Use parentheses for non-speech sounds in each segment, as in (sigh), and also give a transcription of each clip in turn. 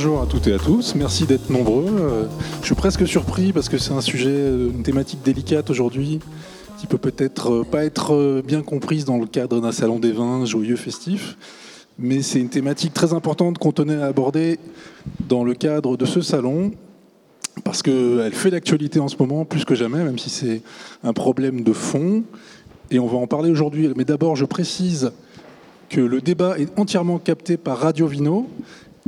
bonjour à toutes et à tous. Merci d'être nombreux. Euh, je suis presque surpris parce que c'est un sujet, euh, une thématique délicate aujourd'hui qui peut peut-être euh, pas être bien comprise dans le cadre d'un salon des vins joyeux, festif. Mais c'est une thématique très importante qu'on tenait à aborder dans le cadre de ce salon parce qu'elle fait l'actualité en ce moment plus que jamais, même si c'est un problème de fond. Et on va en parler aujourd'hui. Mais d'abord, je précise que le débat est entièrement capté par Radio Vino,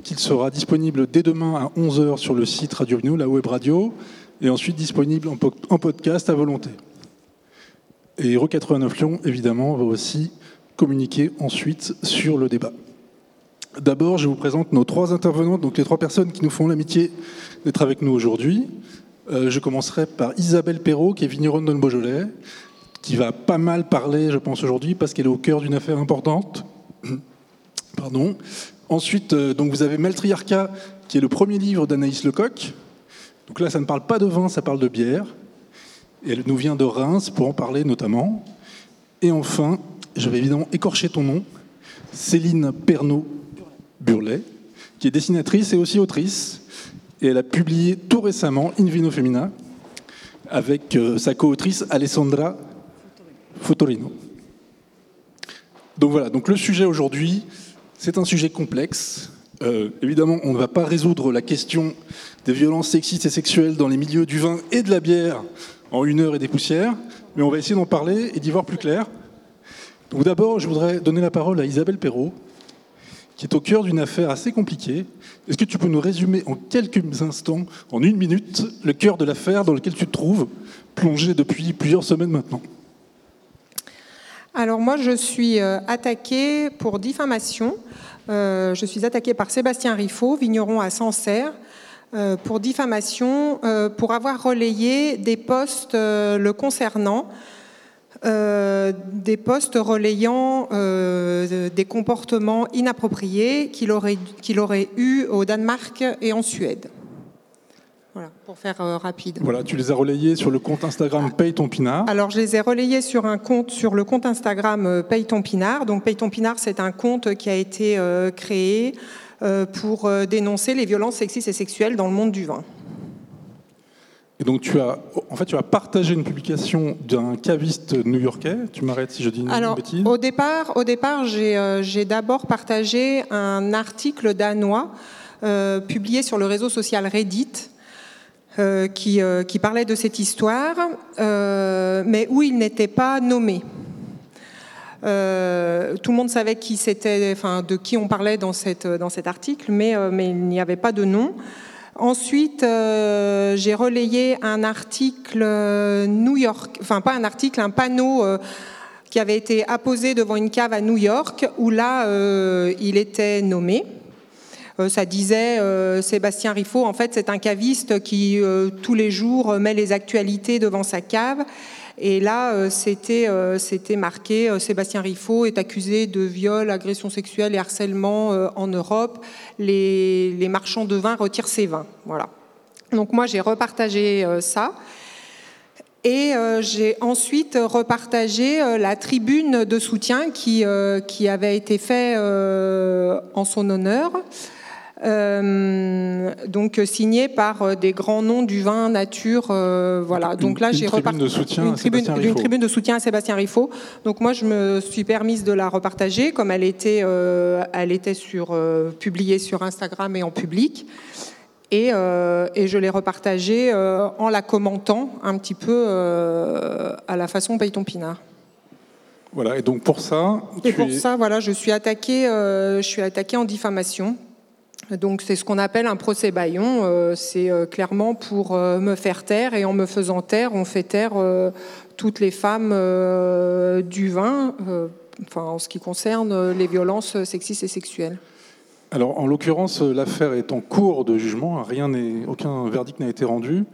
qu'il sera disponible dès demain à 11h sur le site Radio Vino, la web radio, et ensuite disponible en podcast à volonté. Et Euro 89 Lyon, évidemment, va aussi communiquer ensuite sur le débat. D'abord, je vous présente nos trois intervenantes, donc les trois personnes qui nous font l'amitié d'être avec nous aujourd'hui. Euh, je commencerai par Isabelle Perrault, qui est vigneronne de Beaujolais, qui va pas mal parler, je pense, aujourd'hui, parce qu'elle est au cœur d'une affaire importante. (coughs) Pardon. Ensuite, euh, donc vous avez Maltriarca, qui est le premier livre d'Anaïs Lecoq. Donc là, ça ne parle pas de vin, ça parle de bière. Et elle nous vient de Reims pour en parler notamment. Et enfin, je vais évidemment écorcher ton nom, Céline Pernaud-Burlet, qui est dessinatrice et aussi autrice. Et elle a publié tout récemment In Vino Femina avec euh, sa co-autrice Alessandra Fotorino. Donc voilà, donc le sujet aujourd'hui, c'est un sujet complexe. Euh, évidemment, on ne va pas résoudre la question des violences sexistes et sexuelles dans les milieux du vin et de la bière en une heure et des poussières, mais on va essayer d'en parler et d'y voir plus clair. Donc d'abord, je voudrais donner la parole à Isabelle Perrault, qui est au cœur d'une affaire assez compliquée. Est-ce que tu peux nous résumer en quelques instants, en une minute, le cœur de l'affaire dans lequel tu te trouves, plongé depuis plusieurs semaines maintenant? Alors moi, je suis euh, attaquée pour diffamation. Euh, je suis attaquée par Sébastien Riffaut, vigneron à Sancerre, euh, pour diffamation, pour avoir relayé des postes le concernant, des postes relayant des comportements inappropriés qu'il aurait, qu'il aurait eu au Danemark et en Suède. Voilà, pour faire euh, rapide. Voilà, tu les as relayés sur le compte Instagram Paye ton pinard. Alors, je les ai relayés sur un compte sur le compte Instagram euh, Paye ton pinard. Donc, Paye ton pinard, c'est un compte qui a été euh, créé pour dénoncer les violences sexistes et sexuelles dans le monde du vin. Et donc tu as, en fait, tu as partagé une publication d'un caviste new-yorkais. Tu m'arrêtes si je dis une Alors, bêtise. Au départ, au départ, j'ai d'abord partagé un article danois publié sur le réseau social Reddit euh, qui, euh, qui, parlait de cette histoire, euh, mais où il n'était pas nommé. tout le monde savait qui c'était, enfin, de qui on parlait dans, cette, dans cet article, mais, mais il n'y avait pas de nom. Ensuite, j'ai relayé un article New York, enfin pas un article, un panneau qui avait été apposé devant une cave à New York, où là, il était nommé. Euh, ça disait euh, Sébastien Riffaut, en fait, c'est un caviste qui, euh, tous les jours, met les actualités devant sa cave. Et là, c'était marqué Sébastien Riffaut est accusé de viol, agression sexuelle et harcèlement en Europe. Les, marchands de vin retirent ses vins. Voilà. Donc moi, j'ai repartagé ça. Et j'ai ensuite repartagé la tribune de soutien qui, qui avait été faite en son honneur. Euh, donc signé par euh, des grands noms du vin nature. Euh, voilà. Donc là, j'ai repartagé une, tribune, une tribune de soutien à Sébastien Riffaut. Donc moi, je me suis permise de la repartager, comme elle était, elle était sur, publiée sur Instagram et en public. Et, et je l'ai repartagée en la commentant un petit peu à la façon Payton Pinard. Voilà, et donc pour ça. Et pour ça, voilà, je suis attaquée, je suis attaquée en diffamation donc c'est ce qu'on appelle un procès baillon. Euh, c'est euh, clairement pour euh, me faire taire et en me faisant taire, on fait taire toutes les femmes du vin, enfin en ce qui concerne les violences sexistes et sexuelles. Alors en l'occurrence, l'affaire est en cours de jugement. Rien aucun verdict n'a été rendu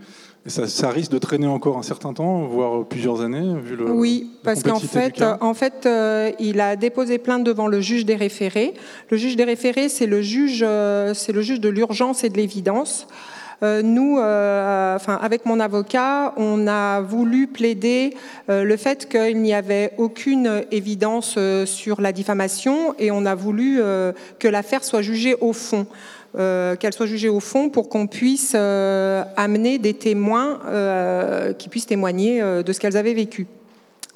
ça, risque de traîner encore un certain temps, voire plusieurs années, vu le. Oui, parce qu'en fait, en fait euh, il a déposé plainte devant le juge des référés. Le juge des référés, c'est le juge, euh, c'est le juge de l'urgence et de l'évidence. nous, enfin, avec mon avocat, on a voulu plaider le fait qu'il n'y avait aucune évidence sur la diffamation et on a voulu que l'affaire soit jugée au fond. Qu'elle soit jugée au fond pour qu'on puisse amener des témoins qui puissent témoigner de ce qu'elles avaient vécu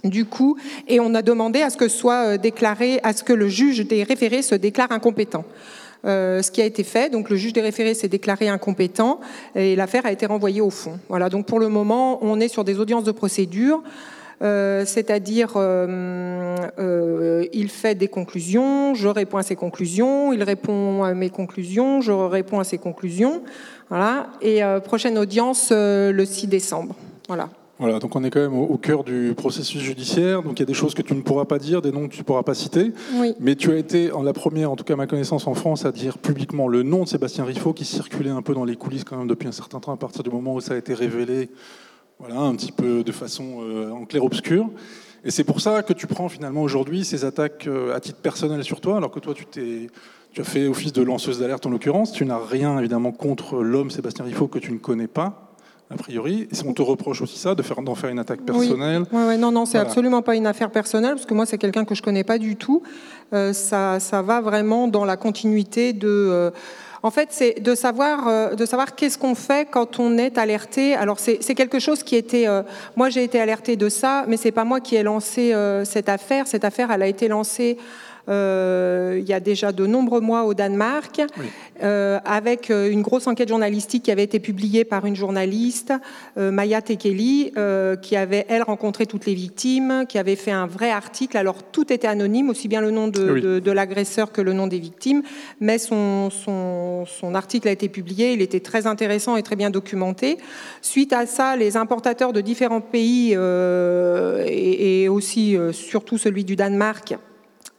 du coup, et on a demandé à ce que soit euh, déclaré, à ce que le juge des référés se déclare incompétent. Euh, ce qui a été fait, donc le juge des référés s'est déclaré incompétent et l'affaire a été renvoyée au fond. Voilà, donc pour le moment, on est sur des audiences de procédure. Euh, c'est-à-dire il fait des conclusions, je réponds à ses conclusions, il répond à mes conclusions, je réponds à ses conclusions, voilà. Et prochaine audience le 6 décembre, voilà. Voilà, donc on est quand même au, cœur du processus judiciaire. Donc il y a des choses que tu ne pourras pas dire, des noms que tu ne pourras pas citer. Mais tu as été en la première, en tout cas à ma connaissance en France, à dire publiquement le nom de Sébastien Riffaut qui circulait un peu dans les coulisses quand même depuis un certain temps à partir du moment où ça a été révélé, voilà, un petit peu de façon euh, en clair-obscur. Et c'est pour ça que tu prends finalement aujourd'hui ces attaques euh, à titre personnel sur toi, alors que toi tu as fait office de lanceuse d'alerte en l'occurrence. Tu n'as rien évidemment contre l'homme Sébastien Riffaut que tu ne connais pas a priori. Et on te reproche aussi ça, de faire, d'en faire une attaque personnelle. Oui. non, non, c'est absolument pas une affaire personnelle, parce que moi, c'est quelqu'un que je connais pas du tout. Euh, ça, ça va vraiment dans la continuité de. Euh, en fait, c'est de savoir, euh, de savoir qu'est-ce qu'on fait quand on est alerté. Alors, c'est quelque chose qui était. moi, j'ai été alertée de ça, mais c'est pas moi qui ai lancé cette affaire. Cette affaire, elle a été lancée euh, il y a déjà de nombreux mois au Danemark, euh, avec euh, une grosse enquête journalistique qui avait été publiée par une journaliste, Maya Tekeli, qui avait, elle, rencontré toutes les victimes, qui avait fait un vrai article. Alors, tout était anonyme, aussi bien le nom de, l'agresseur que le nom des victimes, mais son, son, article a été publié, il était très intéressant et très bien documenté. Suite à ça, les importateurs de différents pays, et, et, aussi surtout celui du Danemark, euh,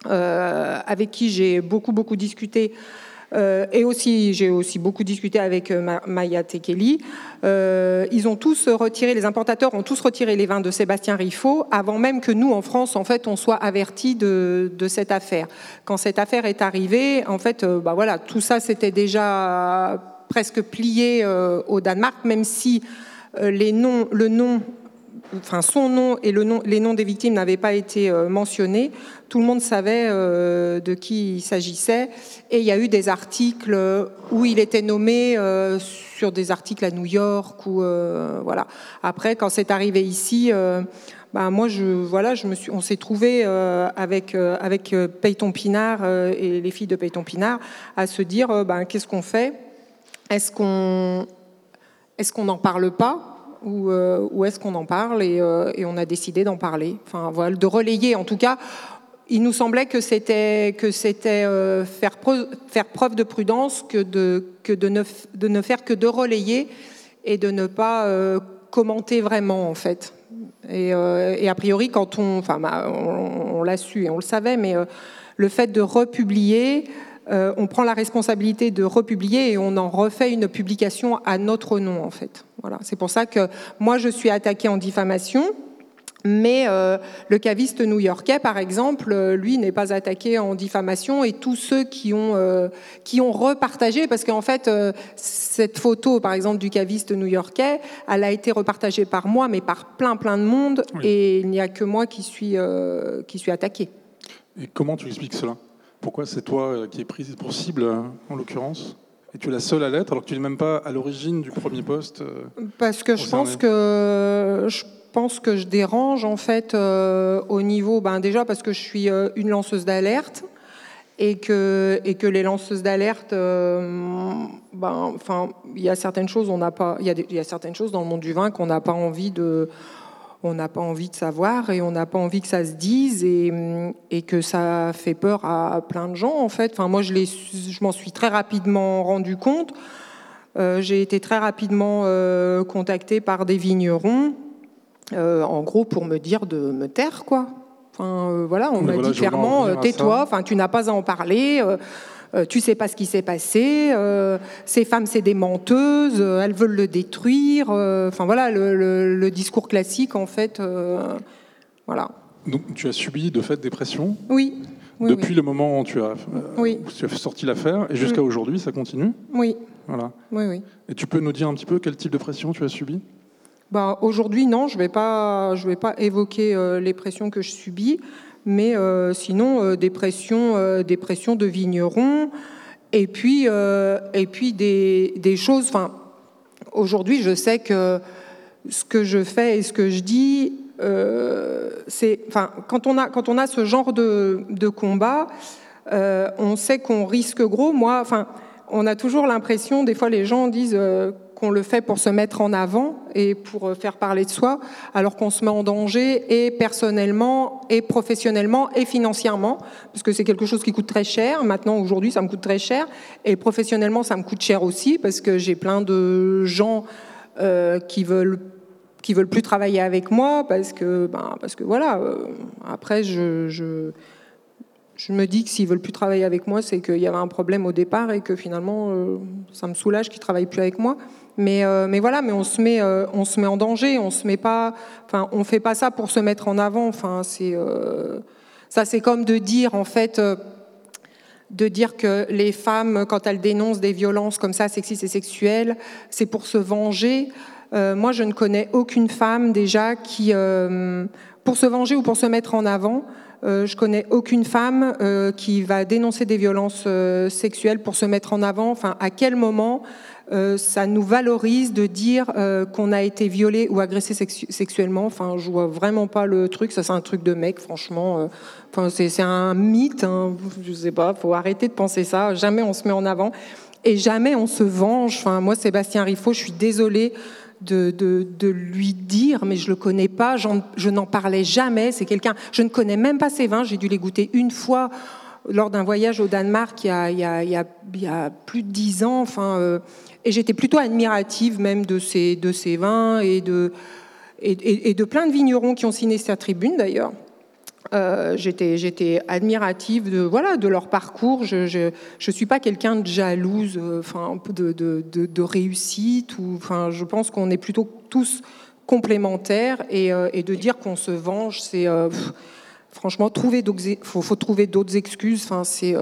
avec qui j'ai beaucoup, beaucoup discuté. Euh, et aussi, j'ai aussi beaucoup discuté avec euh, Maya Tekeli. ils ont tous retiré, les importateurs ont tous retiré les vins de Sébastien Riffaut avant même que nous, en France, en fait, on soit avertis de, de cette affaire. Quand cette affaire est arrivée, en fait, bah voilà, tout ça c'était déjà presque plié au Danemark, même si les noms, le nom enfin son nom et les noms des victimes n'avaient pas été euh, mentionnés, tout le monde savait euh, de qui il s'agissait. Et il y a eu des articles où il était nommé euh, sur des articles à New York voilà. Après, quand c'est arrivé ici. Bah, moi, voilà, on s'est trouvé avec Peyton Pinard et les filles de Peyton Pinard à se dire, bah, qu'est-ce qu'on fait? Est-ce qu'on n'en parle pas? Ou, euh, est-ce qu'on en parle euh, et, on a décidé d'en parler, enfin de relayer en tout cas. Il nous semblait que c'était que c'était euh, faire, preuve, faire preuve de prudence que de que de ne, de ne faire que de relayer et de ne pas commenter vraiment en fait. Et, a priori, quand on, enfin, bah, on, on l'a su et on le savait, mais le fait de republier, euh, on prend la responsabilité de republier et on en refait une publication à notre nom, en fait. Voilà. C'est pour ça que moi, je suis attaquée en diffamation. Mais euh, le caviste new-yorkais, par exemple, euh, lui n'est pas attaqué en diffamation et tous ceux qui ont, qui ont repartagé, parce qu'en fait, cette photo, par exemple, du caviste new-yorkais, elle a été repartagée par moi, mais par plein, plein de monde, et il n'y a que moi qui suis, qui suis attaqué. Et comment tu expliques cela? Pourquoi c'est toi euh, qui es prise pour cible, hein, en l'occurrence? Et tu es la seule à l'être, alors que tu n'es même pas à l'origine du premier poste euh, Parce que je pense que je pense que je dérange en fait euh, au niveau, ben déjà parce que je suis une lanceuse d'alerte et que et que les lanceuses d'alerte, ben enfin il y a certaines choses on n'a pas, il y, y, a certaines choses dans le monde du vin qu'on n'a pas envie de on n'a pas envie de savoir et on n'a pas envie que ça se dise et, que ça fait peur à, plein de gens en fait. Enfin, moi, je, je m'en suis très rapidement rendu compte. Euh, j'ai été très rapidement euh, contactée par des vignerons, euh, en gros pour me dire de me taire, quoi. Enfin, voilà, on m'a dit clairement, tais-toi, enfin, tu n'as pas à en parler. Euh, tu sais pas ce qui s'est passé, euh, ces femmes c'est des menteuses, euh, elles veulent le détruire. Enfin voilà le, discours classique en fait. voilà. Donc tu as subi de fait des pressions? Oui. depuis le moment où tu as, euh, tu as sorti l'affaire et jusqu'à aujourd'hui, ça continue? Oui. Voilà. Oui, oui. Et tu peux nous dire un petit peu quel type de pression tu as subi? Bah, Aujourd'hui, non, je ne vais, pas, je vais pas évoquer euh, les pressions que je subis, mais euh, sinon, des, pressions, des pressions de vignerons, et puis, et puis des, des choses. Enfin, aujourd'hui, je sais que ce que je fais et ce que je dis, euh, enfin, quand on a quand on a ce genre de, de combat, euh, on sait qu'on risque gros. Moi, enfin, on a toujours l'impression, des fois, les gens disent euh, qu'on le fait pour se mettre en avant et pour faire parler de soi, alors qu'on se met en danger et personnellement, et professionnellement, et financièrement, parce que c'est quelque chose qui coûte très cher. Maintenant, aujourd'hui, ça me coûte très cher, et professionnellement, ça me coûte cher aussi, parce que j'ai plein de gens qui veulent qui veulent plus travailler avec moi parce que, ben, parce que voilà. Euh, après, je, je, me dis que s'ils veulent plus travailler avec moi, c'est qu'il y avait un problème au départ et que finalement, euh, ça me soulage qu'ils travaillent plus avec moi. Mais, euh, mais voilà, mais on se met, on se met en danger. On se met pas, enfin, on fait pas ça pour se mettre en avant. Enfin, c'est ça, c'est comme de dire en fait de dire que les femmes, quand elles dénoncent des violences comme ça, sexistes et sexuelles, c'est pour se venger. Euh, moi, je ne connais aucune femme déjà qui, euh, pour se venger ou pour se mettre en avant, euh, je connais aucune femme qui va dénoncer des violences sexuelles pour se mettre en avant. Enfin, à quel moment ça nous valorise de dire qu'on a été violé ou agressé sexuellement. Enfin, je vois vraiment pas le truc. Ça, c'est un truc de mec, franchement. Enfin, c'est un mythe. Hein. Je sais pas. Faut arrêter de penser ça. Jamais on se met en avant et jamais on se venge. Enfin, moi, Sébastien Riffaut, je suis désolée de, lui dire, mais je le connais pas, je n'en parlais jamais. C'est quelqu'un, je ne connais même pas ses vins. J'ai dû les goûter une fois lors d'un voyage au Danemark il y a, plus de dix ans. Enfin, euh, et j'étais plutôt admirative même de ces, de ces vins et de, et, de plein de vignerons qui ont signé cette tribune d'ailleurs. Euh, j'étais, admirative de, voilà, de leur parcours. Je ne suis pas quelqu'un de jalouse, euh, enfin, de, de, de, réussite. Ou, enfin, je pense qu'on est plutôt tous complémentaires et, euh, et de dire qu'on se venge, c'est franchement trouver faut, faut trouver d'autres excuses. Enfin, c'est,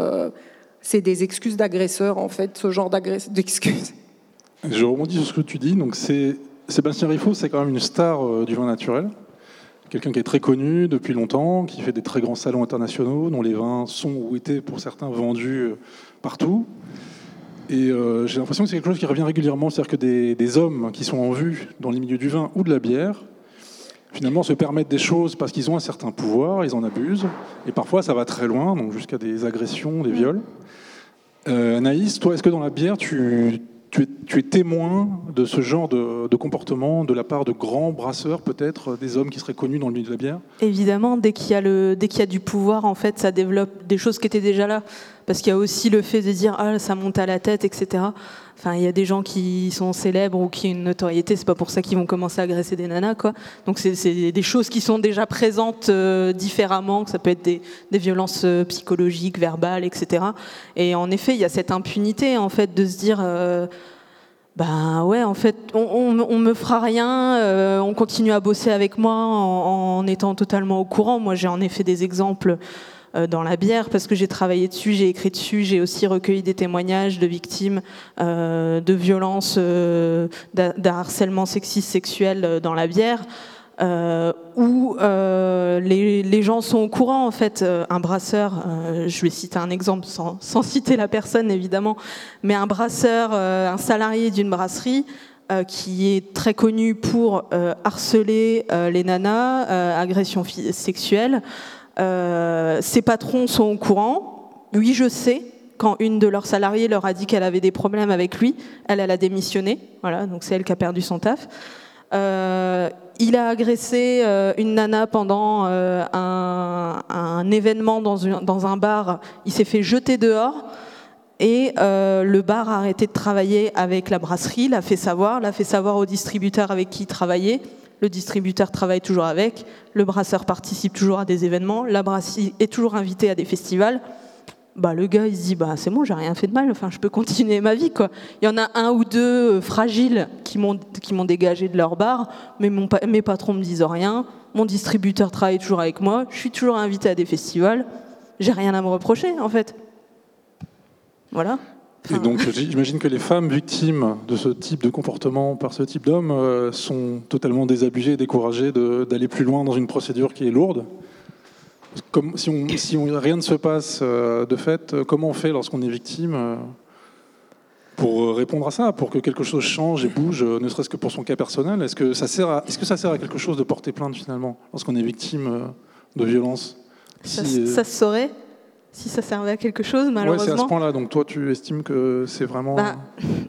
c'est des excuses d'agresseurs en fait, ce genre (laughs) d'excuses. Je rebondis sur ce que tu dis. Donc Sébastien Riffaut, c'est quand même une star du vin naturel quelqu'un qui est très connu depuis longtemps, qui fait des très grands salons internationaux, dont les vins sont ou étaient pour certains vendus euh, partout. Et euh, j'ai l'impression que c'est quelque chose qui revient régulièrement, c'est-à-dire que des, hommes qui sont en vue dans les milieux du vin ou de la bière, finalement se permettent des choses parce qu'ils ont un certain pouvoir, ils en abusent, et parfois ça va très loin, donc jusqu'à des agressions, des viols. Euh, Anaïs, toi, est-ce que dans la bière, tu, tu es, témoin de ce genre de, comportement de la part de grands brasseurs, peut-être des hommes qui seraient connus dans le milieu de la bière? Évidemment, dès qu'il y a dès qu'il y a du pouvoir, en fait, ça développe des choses qui étaient déjà là, parce qu'il y a aussi le fait de dire ah ça monte à la tête, etc. Enfin, il y a des gens qui sont célèbres ou qui ont une notoriété, c'est pas pour ça qu'ils vont commencer à agresser des nanas, quoi. Donc c'est des choses qui sont déjà présentes euh, différemment, que ça peut être des, violences euh, psychologiques, verbales, etc. Et en effet, il y a cette impunité, en fait, de se dire. Euh, ben ouais, en fait, on, on, me fera rien, on continue à bosser avec moi en, étant totalement au courant. Moi, j'ai en effet des exemples euh, dans la bière parce que j'ai travaillé dessus, j'ai écrit dessus, j'ai aussi recueilli des témoignages de victimes euh, de violences, euh, d'un harcèlement sexiste sexuel dans la bière. Euh, où euh, les, les, gens sont au courant en fait. un brasseur, je vais citer un exemple sans, sans, citer la personne évidemment, mais un brasseur, un salarié d'une brasserie qui est très connu pour harceler les nanas, agressions sexuelles. Euh, ses patrons sont au courant. Oui, je sais. Quand une de leurs salariés leur a dit qu'elle avait des problèmes avec lui, elle, a démissionné. Voilà, donc c'est elle qui a perdu son taf. Euh, il a agressé euh, une nana pendant un, événement dans, dans, un bar. Il s'est fait jeter dehors. Et le bar a arrêté de travailler avec la brasserie, l'a fait savoir, l'a fait savoir au distributeur avec qui il travaillait le distributeur travaille toujours avec, le brasseur participe toujours à des événements, la brasserie est toujours invitée à des festivals. Bah, le gars, il se dit bah, c'est bon, j'ai rien fait de mal, enfin, je peux continuer ma vie. Quoi. Il y en a un ou deux euh, fragiles qui m'ont dégagé de leur bar, mais mes patrons me disent rien, mon distributeur travaille toujours avec moi, je suis toujours invité à des festivals. j'ai rien à me reprocher, en fait. Voilà. Et donc, j'imagine que les femmes victimes de ce type de comportement par ce type d'homme euh, sont totalement désabusées et découragées d'aller plus loin dans une procédure qui est lourde. Comme, si, on, si rien ne se passe euh, de fait, comment on fait lorsqu'on est victime euh, pour répondre à ça, pour que quelque chose change et bouge, ne serait-ce que pour son cas personnel? Est-ce que, ça sert à, est-ce que ça sert à quelque chose de porter plainte finalement lorsqu'on est victime de violence ça, ça se saurait? Si ça servait à quelque chose, malheureusement. Ouais, c'est à ce point-là. Donc toi, tu estimes que c'est vraiment. Bah,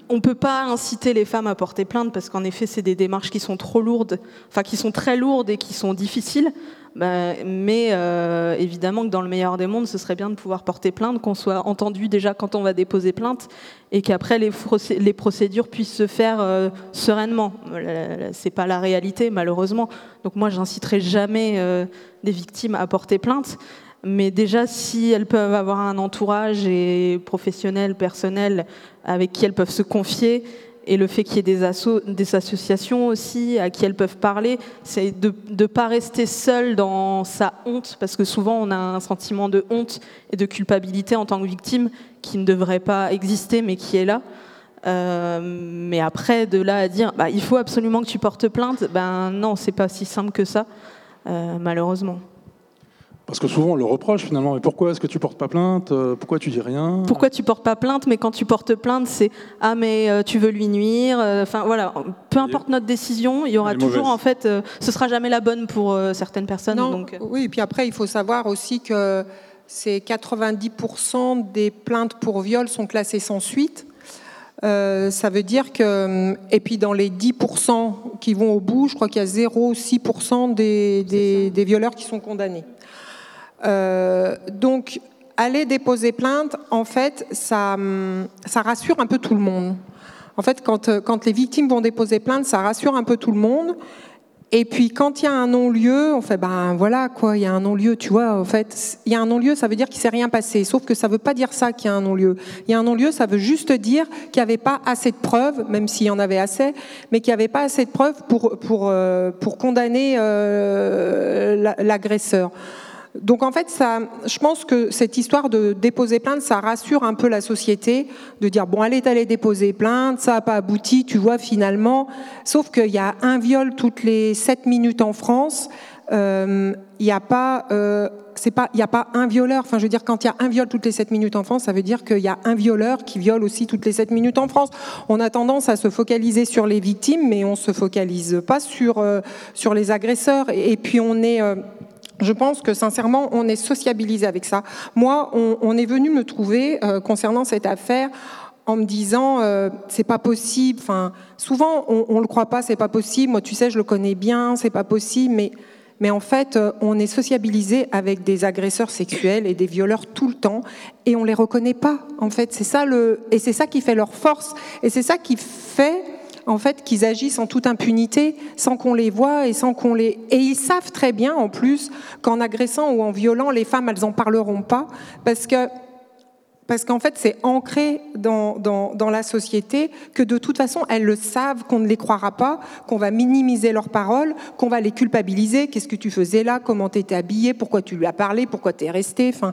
on ne peut pas inciter les femmes à porter plainte parce qu'en effet, c'est des démarches qui sont trop lourdes, enfin qui sont très lourdes et qui sont difficiles. Bah, mais euh, évidemment que dans le meilleur des mondes, ce serait bien de pouvoir porter plainte, qu'on soit entendu déjà quand on va déposer plainte, et qu'après les, les, procédures puissent se faire euh, sereinement. C'est pas la réalité, malheureusement. Donc moi, j'inciterai jamais euh, des victimes à porter plainte. Mais déjà, si elles peuvent avoir un entourage et professionnel, personnel, avec qui elles peuvent se confier, et le fait qu'il y ait des, associations aussi à qui elles peuvent parler, c'est de ne pas rester seule dans sa honte, parce que souvent on a un sentiment de honte et de culpabilité en tant que victime qui ne devrait pas exister, mais qui est là. Euh, mais après, de là à dire, bah, il faut absolument que tu portes plainte, ben non, c'est pas si simple que ça, euh, malheureusement. Parce que souvent on le reproche finalement. Mais pourquoi est-ce que tu portes pas plainte? Euh, Pourquoi tu dis rien? Pourquoi tu portes pas plainte? Mais quand tu portes plainte, c'est ah mais euh, tu veux lui nuire? Euh, enfin voilà, peu importe notre décision, il y aura toujours en fait, ce sera jamais la bonne pour certaines personnes. donc. Oui, et puis après il faut savoir aussi que c'est 90% des plaintes pour viol sont classées sans suite. ça veut dire que, et puis dans les 10% qui vont au bout, je crois qu'il y a 0,6% des, des, des violeurs qui sont condamnés. Euh, donc, aller déposer plainte, en fait, ça, ça rassure un peu tout le monde. En fait, quand, quand les victimes vont déposer plainte, ça rassure un peu tout le monde. Et puis quand il y a un non-lieu, on fait ben voilà quoi, il y a un non-lieu, tu vois. En fait, il y a un non-lieu, ça veut dire qu'il s'est rien passé. Sauf que ça veut pas dire ça qu'il y a un non-lieu. Il y a un non-lieu, ça veut juste dire qu'il n'y avait pas assez de preuves, même s'il y en avait assez, mais qu'il n'y avait pas assez de preuves pour pour euh, pour condamner euh, l'agresseur. Donc en fait, ça, je pense que cette histoire de déposer plainte, ça rassure un peu la société, de dire bon, elle est allée déposer plainte, ça n'a pas abouti, tu vois finalement. Sauf qu'il y a un viol toutes les 7 minutes en France. Euh, il n'y a pas, euh, c'est pas, il a pas un violeur. Enfin, je veux dire, quand il y a un viol toutes les 7 minutes en France, ça veut dire qu'il y a un violeur qui viole aussi toutes les 7 minutes en France. On a tendance à se focaliser sur les victimes, mais on se focalise pas sur euh, sur les agresseurs. Et, puis on est je pense que sincèrement, on est sociabilisé avec ça. Moi, on, est venu me trouver euh, concernant cette affaire en me disant euh, c'est pas possible. Enfin, souvent on, on le croit pas, c'est pas possible. Moi, tu sais, je le connais bien, c'est pas possible. Mais mais en fait, euh, on est sociabilisé avec des agresseurs sexuels et des violeurs tout le temps, et on les reconnaît pas. En fait, c'est ça le et c'est ça qui fait leur force, et c'est ça qui fait en fait, qu'ils agissent en toute impunité, sans qu'on les voie et sans qu'on les. Et ils savent très bien, en plus, qu'en agressant ou en violant, les femmes, elles en parleront pas, parce que parce qu'en fait, c'est ancré dans, dans, la société que de toute façon, elles le savent, qu'on ne les croira pas, qu'on va minimiser leurs paroles, qu'on va les culpabiliser. Qu'est-ce que tu faisais là? Comment t'étais habillée? Pourquoi tu lui as parlé? Pourquoi t'es resté enfin,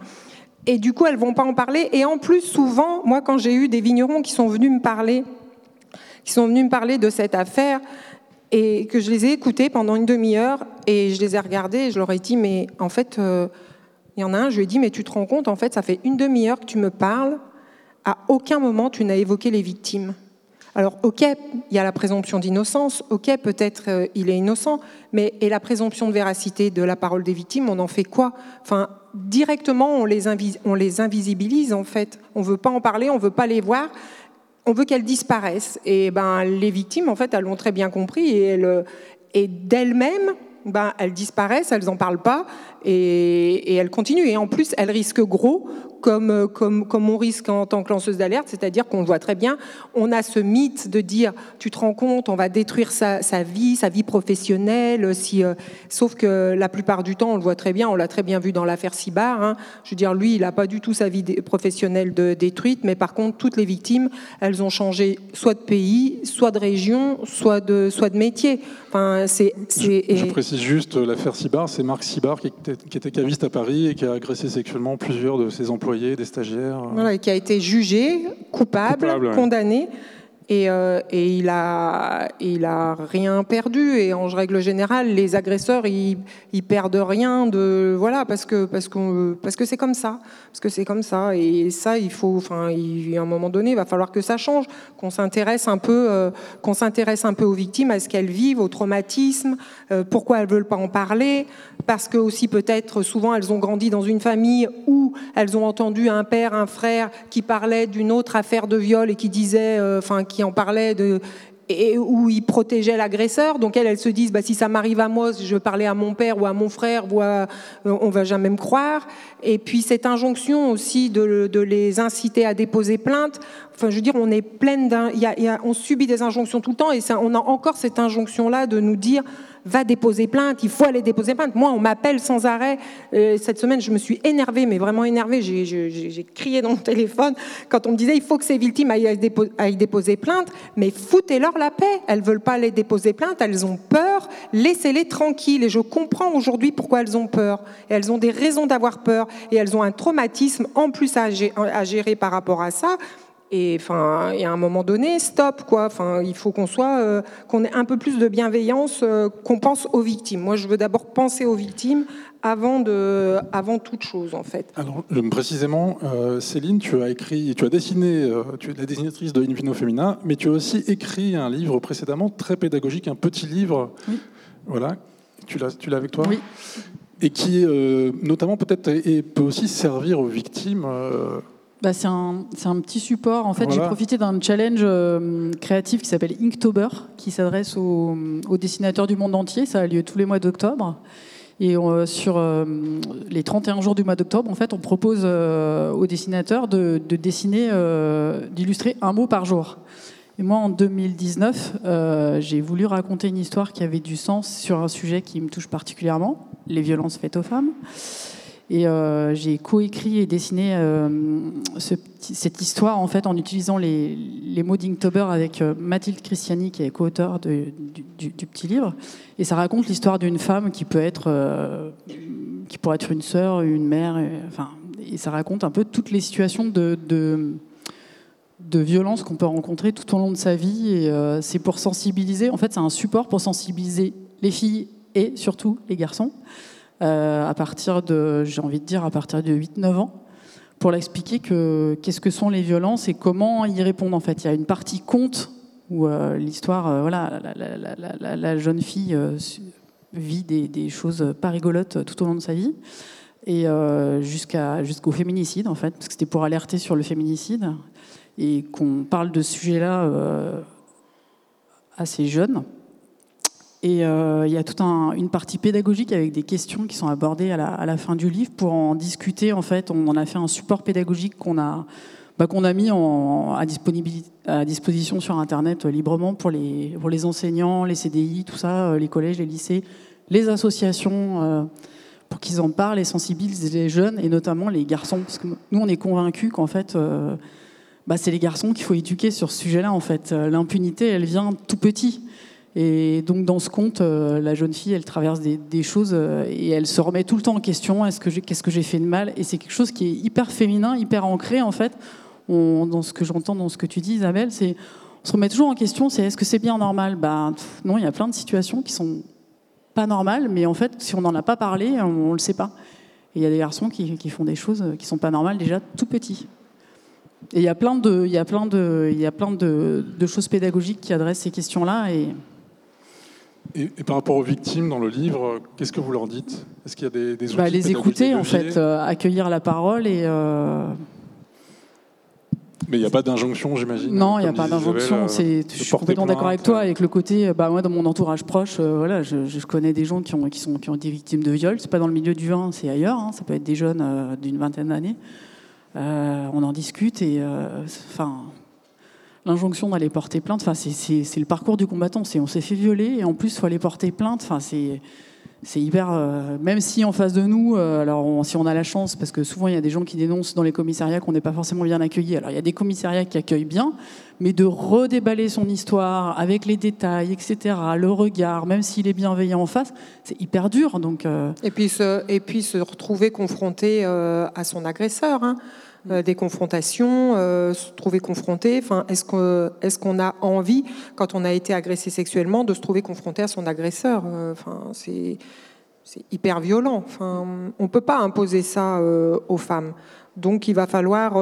Et du coup, elles vont pas en parler. Et en plus, souvent, moi, quand j'ai eu des vignerons qui sont venus me parler qui sont venus me parler de cette affaire et que je les ai écoutés pendant une demi-heure et je les ai regardés et je leur ai dit mais en fait euh, il y en a un je lui ai dit mais tu te rends compte en fait ça fait une demi-heure que tu me parles à aucun moment tu n'as évoqué les victimes. Alors ok il y a la présomption d'innocence ok peut-être euh, il est innocent mais et la présomption de véracité de la parole des victimes on en fait quoi? Enfin directement on les, on les invisibilise en fait. On veut pas en parler on veut pas les voir on veut qu'elles disparaissent. Et ben, les victimes, en fait, elles l'ont très bien compris et, elles, et d'elles-mêmes, ben, elles disparaissent, elles n'en parlent pas et, elles continuent. Et en plus, elles risquent gros comme, comme, comme on risque en tant que lanceuse d'alerte, c'est-à-dire qu'on voit très bien, on a ce mythe de dire, tu te rends compte, on va détruire sa, vie, sa vie professionnelle, si, euh, sauf que la plupart du temps, on le voit très bien, on l'a très bien vu dans l'affaire Sibar, hein. je veux dire, lui, il n'a pas du tout sa vie professionnelle de, détruite, mais par contre, toutes les victimes, elles ont changé soit de pays, soit de région, soit de, soit de métier. Enfin, c'est, je, précise juste, l'affaire Sibar, c'est Marc Sibar qui était, qui était caviste à Paris et qui a agressé sexuellement plusieurs de ses employés, des stagiaires. Voilà, et qui a été jugé, coupable, condamné. Et, euh, et, il a, il a rien perdu. Et en règle générale, les agresseurs, ils, ils perdent rien de, voilà, parce que parce qu'on, parce que c'est comme ça, parce que c'est comme ça. Et ça, il faut, enfin, il, à un moment donné, il va falloir que ça change, qu'on s'intéresse un peu, euh, qu'on s'intéresse un peu aux victimes, à ce qu'elles vivent, au traumatisme, euh, pourquoi elles veulent pas en parler, parce que aussi peut-être souvent elles ont grandi dans une famille où elles ont entendu un père, un frère qui parlait d'une autre affaire de viol et qui disait, enfin, qui en parlait de et où il protégeait l'agresseur. Donc elles, se disent, bah, si ça m'arrive à moi, je parlais à mon père ou à mon frère, ou à, on va jamais me croire. Et puis cette injonction aussi de, les inciter à déposer plainte. Enfin, je veux dire, on est pleine d'un, on subit des injonctions tout le temps, et ça, on a encore cette injonction-là de nous dire, va déposer plainte, il faut aller déposer plainte. Moi, on m'appelle sans arrêt. Euh, cette semaine, je me suis énervée, mais vraiment énervée. J'ai crié dans mon téléphone quand on me disait il faut que ces victimes aillent, déposer plainte, mais foutez-leur la paix. Elles veulent pas aller déposer plainte, elles ont peur. Laissez-les tranquilles. Et je comprends aujourd'hui pourquoi elles ont peur. Et elles ont des raisons d'avoir peur. Et elles ont un traumatisme en plus à gérer par rapport à ça. Et enfin, il y a un moment donné, stop quoi. Enfin, il faut qu'on soit, euh, qu'on ait un peu plus de bienveillance, euh, qu'on pense aux victimes. Moi, je veux d'abord penser aux victimes avant de, avant toute chose en fait. Alors, précisément, euh, Céline, tu as écrit, tu as dessiné, tu es la dessinatrice de Invino Femina, mais tu as aussi écrit un livre précédemment très pédagogique, un petit livre. Oui. Voilà. Tu l'as, tu l'as avec toi. Oui. Et qui, notamment, peut-être, peut aussi servir aux victimes bah, c'est un, un, petit support. En fait, j'ai profité d'un challenge euh, créatif qui s'appelle Inktober, qui s'adresse aux, dessinateurs du monde entier. Ça a lieu tous les mois d'octobre. Et sur euh, les 31 jours du mois d'octobre, en fait, on propose euh, aux dessinateurs de, de dessiner, d'illustrer un mot par jour. Et moi, en 2019, j'ai voulu raconter une histoire qui avait du sens sur un sujet qui me touche particulièrement, les violences faites aux femmes. Et euh, j'ai coécrit et dessiné euh, cette histoire en fait en utilisant les, mots d'Inktober avec euh, Mathilde Christiani qui est co-auteur du, petit livre. Et ça raconte l'histoire d'une femme qui peut être, qui pourrait être une sœur, une mère, et, enfin, et ça raconte un peu toutes les situations de, de violence qu'on peut rencontrer tout au long de sa vie. Et c'est pour sensibiliser. En fait, c'est un support pour sensibiliser les filles et surtout les garçons. Euh, à partir de, j'ai envie de dire, à partir de 8-9 ans, pour l'expliquer que qu'est-ce que sont les violences et comment y répondre. En fait, il y a une partie conte où euh, l'histoire, euh, voilà, la, jeune fille vit des, choses pas rigolotes tout au long de sa vie et jusqu'à jusqu'au féminicide en fait, parce que c'était pour alerter sur le féminicide et qu'on parle de ce sujet-là assez jeune. Et euh, il y a toute une partie pédagogique avec des questions qui sont abordées à la, fin du livre pour en discuter. En fait, on en a fait un support pédagogique qu'on a, bah, qu'on a mis en, à, à, disposition sur Internet euh, librement pour les, pour les enseignants, les CDI, tout ça, euh, les collèges, les lycées, les associations, pour qu'ils en parlent et sensibilisent les jeunes et notamment les garçons. Parce que nous, on est convaincus qu'en fait, bah, c'est les garçons qu'il faut éduquer sur ce sujet-là. En fait, l'impunité, elle vient tout petit. Et donc dans ce conte, euh, la jeune fille, elle traverse des, choses euh, et elle se remet tout le temps en question. Est-ce que qu'est-ce que j'ai fait de mal? Et c'est quelque chose qui est hyper féminin, hyper ancré en fait. dans ce que j'entends dans ce que tu dis, Isabelle, c'est on se remet toujours en question. C'est est-ce que c'est bien normal? Ben non, il y a plein de situations qui sont pas normales, mais en fait, si on n'en a pas parlé, on, ne le sait pas. Et il y a des garçons qui, font des choses qui sont pas normales déjà tout petits. Et il y a plein de, il y a plein de, il y a plein de choses pédagogiques qui adressent ces questions-là et et, par rapport aux victimes dans le livre, qu'est-ce que vous leur dites? Est-ce qu'il y a des, des bah, Les écouter, en fait, euh, accueillir la parole et. Euh, Mais il n'y a pas d'injonction, j'imagine. Non, il n'y a pas d'injonction. Euh, je suis complètement d'accord avec toi, avec le côté, bah, moi, dans mon entourage proche, voilà, je, connais des gens qui ont, qui, sont, qui ont été victimes de viol. C'est pas dans le milieu du vin, c'est ailleurs. Hein. ça peut être des jeunes d'une vingtaine d'années. on en discute et enfin l'injonction d'aller porter plainte, enfin, c'est le parcours du combattant. C'est on s'est fait violer et en plus, il faut aller porter plainte. Enfin, c'est c'est hyper. Euh, même si en face de nous, euh, alors si on a la chance, parce que souvent il y a des gens qui dénoncent dans les commissariats qu'on n'est pas forcément bien accueillis. Alors il y a des commissariats qui accueillent bien, mais de redéballer son histoire avec les détails, etc., le regard, même s'il est bienveillant en face, c'est hyper dur. Donc, euh. et, puis se, et puis se retrouver confronté à son agresseur. Hein. Euh, des confrontations, euh, se trouver confronté. Enfin, est-ce qu'on est a envie, quand on a été agressé sexuellement, de se trouver confronté à son agresseur euh, Enfin, c'est hyper violent. Enfin, on peut pas imposer ça aux femmes. Donc il va falloir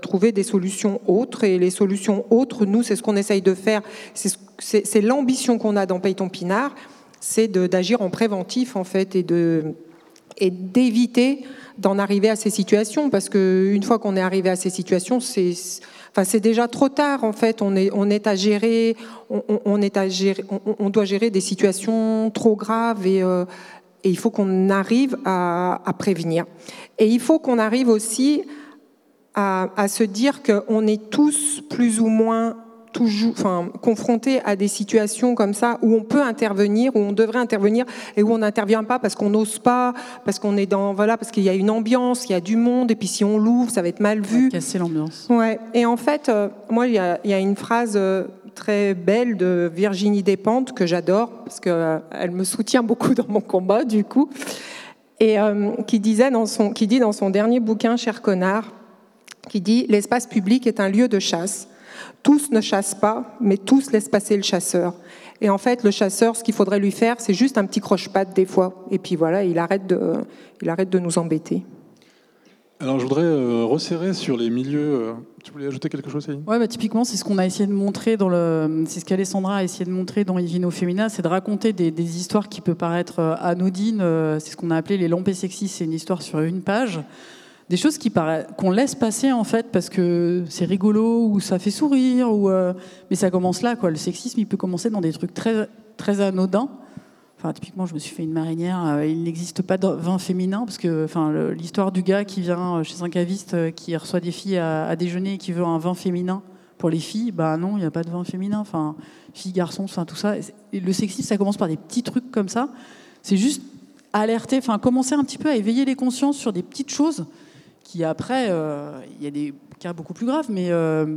trouver des solutions autres. Et les solutions autres, nous, c'est ce qu'on essaye de faire. C'est l'ambition qu'on a dans Payton Pinard, c'est d'agir en préventif, en fait, et d'éviter d'en arriver à ces situations, parce qu'une fois qu'on est arrivé à ces situations, c'est enfin, c'est déjà trop tard en fait. On est, on est à gérer, on, est à gérer, on, doit gérer des situations trop graves et, euh, et il faut qu'on arrive à, prévenir. Et il faut qu'on arrive aussi à, à se dire qu'on est tous plus ou moins toujours, enfin, confronté à des situations comme ça où on peut intervenir, où on devrait intervenir et où on n'intervient pas parce qu'on n'ose pas, parce qu'on est dans, voilà, parce qu'il y a une ambiance, il y a du monde et puis si on l'ouvre, ça va être mal vu. casser l'ambiance. Ouais. Et en fait, euh, moi, il y, a, il y, a, une phrase euh, très belle de Virginie Despentes que j'adore parce qu'elle euh, me soutient beaucoup dans mon combat, du coup, et qui disait dans son, qui dit dans son dernier bouquin, Cher connard, qui dit l'espace public est un lieu de chasse tous ne chassent pas, mais tous laissent passer le chasseur. Et en fait, le chasseur, ce qu'il faudrait lui faire, c'est juste un petit croche-patte des fois. Et puis voilà, il arrête de, il arrête de nous embêter. Alors je voudrais euh, resserrer sur les milieux. Euh, tu voulais ajouter quelque chose, Céline? Ouais, bah, typiquement, c'est ce qu'on a essayé de montrer dans le, c'est ce qu'Alessandra a essayé de montrer dans Ivino Femina, c'est de raconter des, des, histoires qui peuvent paraître euh, anodines. C'est ce qu'on a appelé les lampées sexy. C'est une histoire sur une page des choses qui qu'on laisse passer en fait parce que c'est rigolo ou ça fait sourire ou euh, mais ça commence là quoi. Le sexisme il peut commencer dans des trucs très très anodins. Enfin typiquement je me suis fait une marinière. Euh, il n'existe pas de vin féminin parce que enfin l'histoire du gars qui vient euh, chez un caviste qui reçoit des filles à, déjeuner et qui veut un vin féminin pour les filles, bah non il n'y a pas de vin féminin. Enfin filles garçons, enfin tout ça. le sexisme ça commence par des petits trucs comme ça. C'est juste alerter, enfin commencer un petit peu à éveiller les consciences sur des petites choses qui après, euh, il y a des cas beaucoup plus graves, mais euh,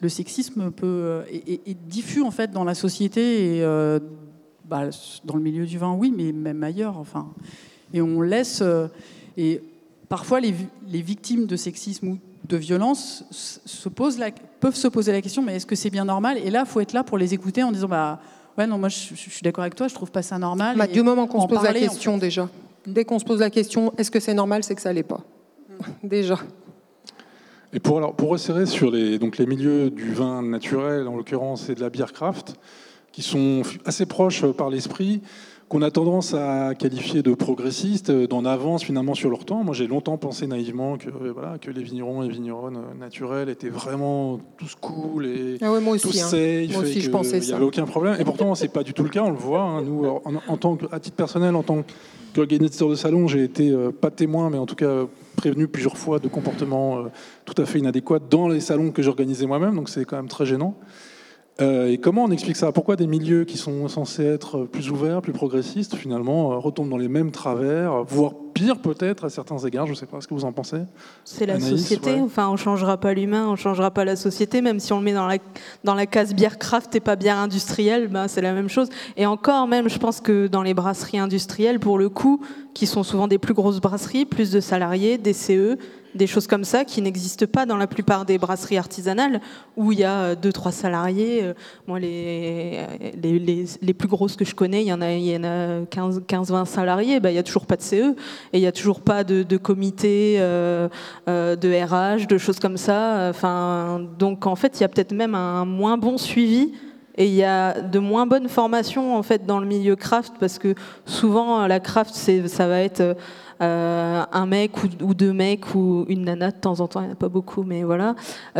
le sexisme peut euh, est, diffus en fait dans la société et bah, dans le milieu du vin, oui, mais même ailleurs. Enfin, et on laisse et parfois les, les, victimes de sexisme ou de violence se posent la, peuvent se poser la question, mais est-ce que c'est bien normal? Et là, il faut être là pour les écouter en disant, bah ouais, non, moi je, suis d'accord avec toi, je trouve pas ça normal. Bah, du moment qu'on se pose la question déjà, dès qu'on se pose la question, est-ce que c'est normal, c'est que ça l'est pas. Déjà. Et pour, alors, pour resserrer sur les, donc les milieux du vin naturel, en l'occurrence, et de la bière craft, qui sont assez proches par l'esprit, qu'on a tendance à qualifier de progressistes, d'en avance finalement sur leur temps. Moi, j'ai longtemps pensé naïvement que, voilà, que les vignerons et vigneronnes naturels étaient vraiment tous cool et ah moi aussi, tous hein. Moi aussi, je pensais Il n'y avait aucun problème. Et pourtant, c'est pas du tout le cas. On le voit. Hein. Nous, en, tant que, à titre personnel, en tant qu'organisateur de salon, j'ai été euh, pas témoin, mais en tout cas prévenu plusieurs fois de comportements euh, tout à fait inadéquats dans les salons que j'organisais moi-même. Donc c'est quand même très gênant. Euh, et comment on explique ça? Pourquoi des milieux qui sont censés être plus ouverts, plus progressistes, finalement, euh, retombent dans les mêmes travers, voire pire peut-être à certains égards Je ne sais pas ce que vous en pensez? C'est la société. Enfin, on changera pas l'humain, on changera pas la société, même si on le met dans la dans la case bière craft et pas bière industrielle, ben, c'est la même chose. Et encore, même, je pense que dans les brasseries industrielles, pour le coup, qui sont souvent des plus grosses brasseries, plus de salariés, des CE, des choses comme ça qui n'existent pas dans la plupart des brasseries artisanales où il y a deux trois salariés. Euh, moi, les, les, les, plus grosses que je connais, il y en a, il y en a 15-20 salariés. Bah, il n'y a toujours pas de CE et il n'y a toujours pas de, de comité euh, euh, de RH, de choses comme ça. Enfin, donc en fait, il y a peut-être même un moins bon suivi. Et il y a de moins bonnes formations en fait dans le milieu craft parce que souvent la craft ça va être un mec ou, deux mecs ou une nana de temps en temps, il n'y en a pas beaucoup, mais voilà,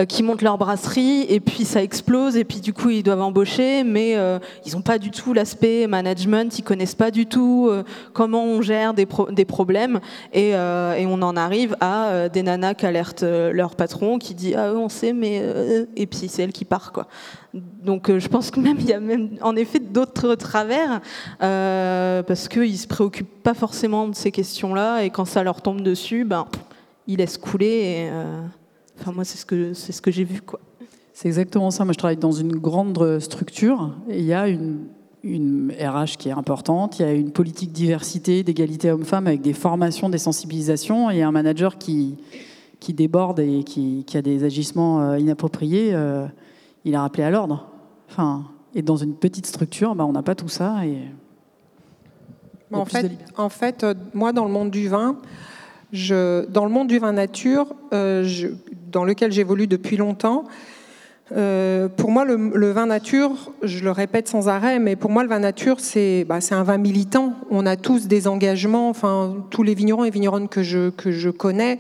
qui montent leur brasserie et puis ça explose et puis du coup ils doivent embaucher, mais ils n'ont pas du tout l'aspect management, ils connaissent pas du tout comment on gère des, problèmes et, et, on en arrive à des nanas qui alertent leur patron qui dit ah on sait mais et puis c'est elle qui part quoi. Donc euh, je pense que même il y a même en effet d'autres travers euh, parce qu'ils se préoccupent pas forcément de ces questions-là et quand ça leur tombe dessus, ben ils laissent couler. Euh, enfin moi c'est ce que c'est ce que j'ai vu quoi. C'est exactement ça. Moi je travaille dans une grande structure il y a une une RH qui est importante, il y a une politique diversité, d'égalité homme-femme avec des formations, des sensibilisations, et un manager qui, qui déborde et qui a des agissements inappropriés il a rappelé à l'ordre. Enfin, et dans une petite structure, bah, on n'a pas tout ça. Et en, fait, en fait, euh, moi, dans le monde du vin, je, dans le monde du vin nature, euh, je, dans lequel j'évolue depuis longtemps, euh, pour moi, le, vin nature, je le répète sans arrêt, mais pour moi, le vin nature, c'est bah, un vin militant. On a tous des engagements, enfin, tous les vignerons et vigneronnes que je, que je connais,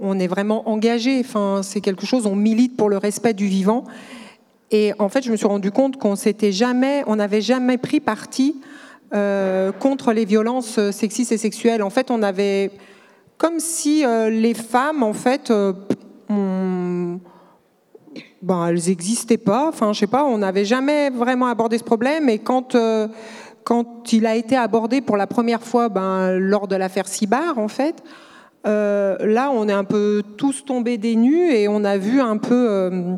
on est vraiment engagés. Enfin, c'est quelque chose, on milite pour le respect du vivant. Et en fait, je me suis rendu compte qu'on s'était jamais, on n'avait jamais pris parti euh, contre les violences sexistes et sexuelles. En fait, on avait comme si euh, les femmes, en fait, euh, ben, elles n'existaient pas. Enfin, je sais pas, on n'avait jamais vraiment abordé ce problème. Et quand quand il a été abordé pour la première fois, ben, lors de l'affaire Cibar, en fait, là, on est un peu tous tombés des nues et on a vu un peu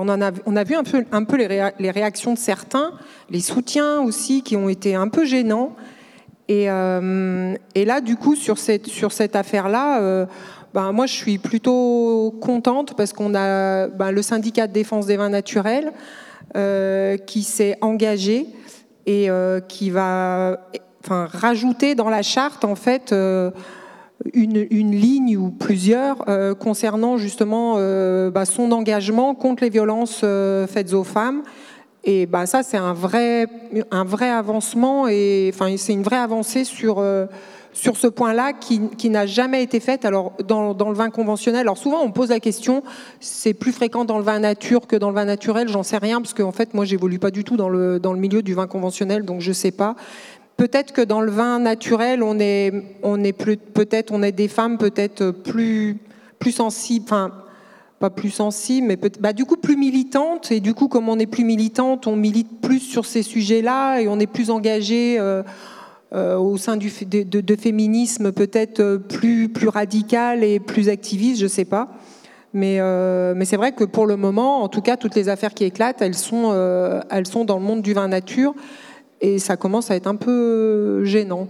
on, a, vu un peu, les, réactions de certains, les soutiens aussi qui ont été un peu gênants. Et, euh, là, du coup, sur cette, affaire-là, euh, ben, moi, je suis plutôt contente parce qu'on a ben, le syndicat de défense des vins naturels euh, qui s'est engagé et qui va rajouter dans la charte, en fait, une, ligne ou plusieurs euh, concernant justement euh, bah, son engagement contre les violences euh, faites aux femmes. Et bah, ça, c'est un vrai, un vrai avancement et enfin, c'est une vraie avancée sur, sur ce point-là qui, qui n'a jamais été faite. Alors, dans, dans, le vin conventionnel, alors souvent on pose la question, c'est plus fréquent dans le vin nature que dans le vin naturel, j'en sais rien, parce qu'en fait, moi, j'évolue pas du tout dans le, dans le milieu du vin conventionnel, donc je sais pas. Peut-être que dans le vin naturel, on est, on est plus, peut-être, on est des femmes peut-être plus, plus sensibles, enfin, pas plus sensibles, mais bah, du coup plus militantes. Et du coup, comme on est plus militante, on milite plus sur ces sujets-là et on est plus engagé euh, euh, au sein du, de, de, féminisme peut-être plus, plus radical et plus activiste, je sais pas. Mais, euh, mais c'est vrai que pour le moment, en tout cas, toutes les affaires qui éclatent, elles sont, elles sont dans le monde du vin nature et ça commence à être un peu gênant.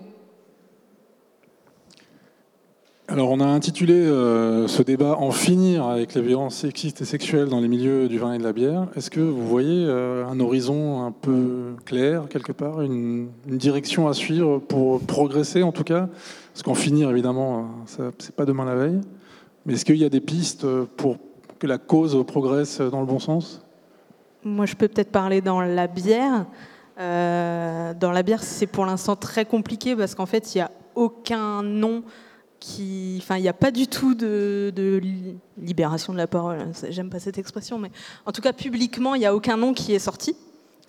Alors on a intitulé euh, ce débat En finir avec les violences sexistes et sexuelles dans les milieux du vin et de la bière. Est-ce que vous voyez euh, un horizon un peu clair quelque part, une, direction à suivre pour progresser en tout cas? Parce qu'en finir évidemment, c'est pas demain la veille. Mais est-ce qu'il y a des pistes pour que la cause progresse dans le bon sens? Moi je peux peut-être parler dans la bière. Euh, dans la bière, c'est pour l'instant très compliqué parce qu'en fait, il n'y a aucun nom qui. Enfin, il n'y a pas du tout de, libération de la parole. J'aime pas cette expression, mais en tout cas, publiquement, il n'y a aucun nom qui est sorti.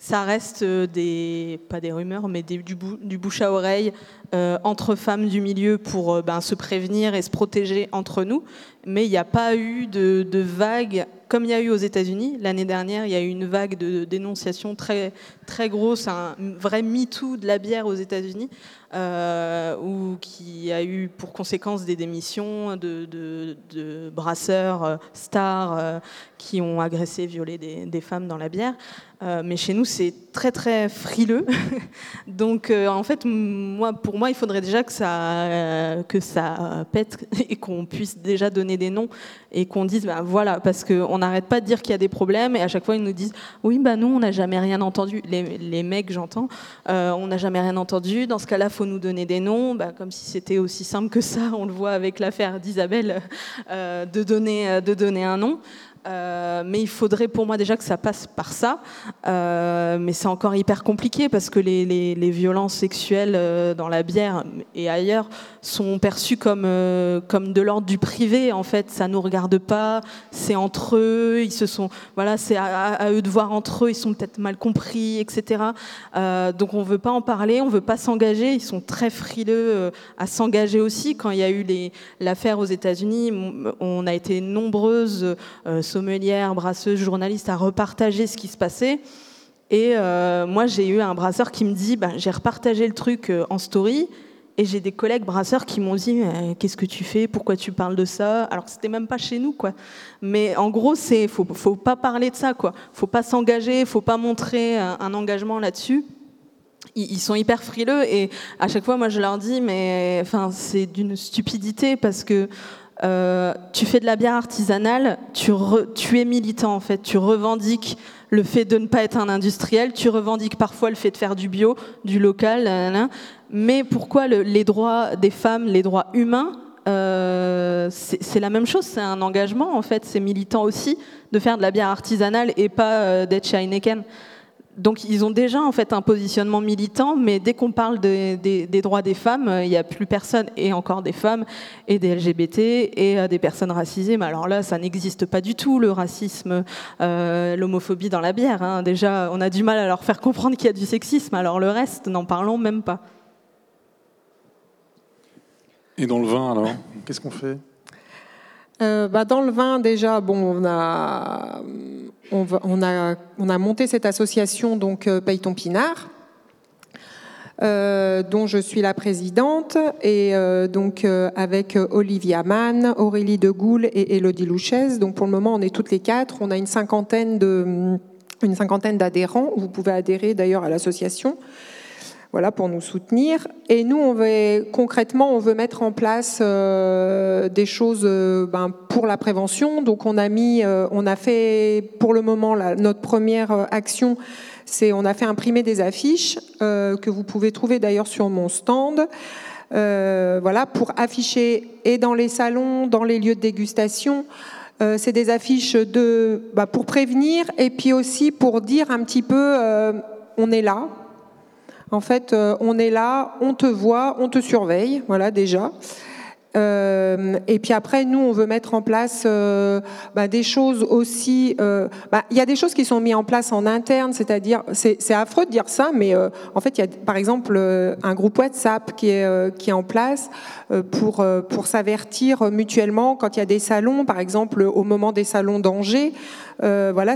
Ça reste euh, des, pas des rumeurs, mais du, bouche à oreille euh, entre femmes du milieu pour ben, se prévenir et se protéger entre nous. Mais il n'y a pas eu de, de vague comme il y a eu aux États-Unis, l'année dernière, il y a eu une vague de dénonciations très, très grosse, un vrai MeToo de la bière aux États-Unis, euh, qui a eu pour conséquence des démissions de, brasseurs euh, stars euh, qui ont agressé, violé des, femmes dans la bière. Euh, mais chez nous, c'est très très frileux. (laughs) Donc, en fait, moi, pour moi, il faudrait déjà que ça, que ça pète (laughs) et qu'on puisse déjà donner des noms et qu'on dise, ben voilà, parce qu'on n'arrête pas de dire qu'il y a des problèmes et à chaque fois ils nous disent, oui, bah nous, on n'a jamais rien entendu. Les, les mecs, j'entends, on n'a jamais rien entendu. Dans ce cas-là, faut nous donner des noms, bah, comme si c'était aussi simple que ça. On le voit avec l'affaire d'Isabelle, euh, euh, de donner un nom. Euh, mais il faudrait pour moi déjà que ça passe par ça. Euh, mais c'est encore hyper compliqué parce que les, violences sexuelles euh, dans la bière et ailleurs sont perçues comme, comme de l'ordre du privé. En fait, ça nous regarde pas. C'est entre eux. Ils se sont, voilà, c'est à, eux de voir entre eux. Ils sont peut-être mal compris, etc. donc on veut pas en parler. On veut pas s'engager. Ils sont très frileux à s'engager aussi. Quand il y a eu l'affaire aux États-Unis, on a été nombreuses sommelière, brasseuse, journaliste, à repartager ce qui se passait. Et euh, moi, j'ai eu un brasseur qui me dit, bah, j'ai repartagé le truc euh, en story, et j'ai des collègues brasseurs qui m'ont dit, qu'est-ce que tu fais? Pourquoi tu parles de ça? Alors que c'était même pas chez nous, quoi. Mais en gros, c'est, faut, faut pas parler de ça, quoi. Faut pas s'engager, faut pas montrer un, engagement là-dessus ils sont hyper frileux et à chaque fois moi je leur dis mais enfin c'est d'une stupidité parce que euh, tu fais de la bière artisanale, tu, es militant en fait, tu revendiques le fait de ne pas être un industriel, tu revendiques parfois le fait de faire du bio, du local, mais pourquoi les droits des femmes, les droits humains, euh, c'est la même chose, c'est un engagement en fait, c'est militant aussi de faire de la bière artisanale et pas euh, d'être chez donc ils ont déjà en fait un positionnement militant, mais dès qu'on parle des droits des femmes, il n'y a plus personne, et encore des femmes, et des LGBT, et euh, des personnes racisées. Mais alors là, ça n'existe pas du tout, le racisme, euh, l'homophobie dans la bière. Hein. Déjà, on a du mal à leur faire comprendre qu'il y a du sexisme, alors le reste, n'en parlons même pas. Et dans le vin, alors, qu'est-ce qu'on fait? Euh, bah, Dans le vin, déjà, bon, on a on, a, monté cette association, donc euh, Pinard, euh, dont je suis la présidente, et euh, donc avec Olivia Mann, Aurélie de Goulle et Elodie Louchez. Donc pour le moment, on est toutes les quatre. On a une cinquantaine une cinquantaine d'adhérents. Vous pouvez adhérer d'ailleurs à l'association voilà, pour nous soutenir. Et nous, on veut, concrètement, on veut mettre en place euh, des choses euh, ben, pour la prévention. Donc, on a mis, euh, on a fait, pour le moment, notre première action, c'est on a fait imprimer des affiches que vous pouvez trouver d'ailleurs sur mon stand. voilà, pour afficher et dans les salons, dans les lieux de dégustation. c'est des affiches de, bah, pour prévenir et puis aussi pour dire un petit peu, on est là, en fait, euh, on est là, on te voit, on te surveille, voilà déjà. Euh, et puis après, nous, on veut mettre en place euh, bah, des choses aussi. Bah, il y a des choses qui sont mises en place en interne, c'est-à-dire, c'est affreux de dire ça, mais en fait, il y a par exemple un groupe WhatsApp qui est, qui est en place pour, pour s'avertir mutuellement quand il y a des salons, par exemple au moment des salons d'Angers. Euh, voilà,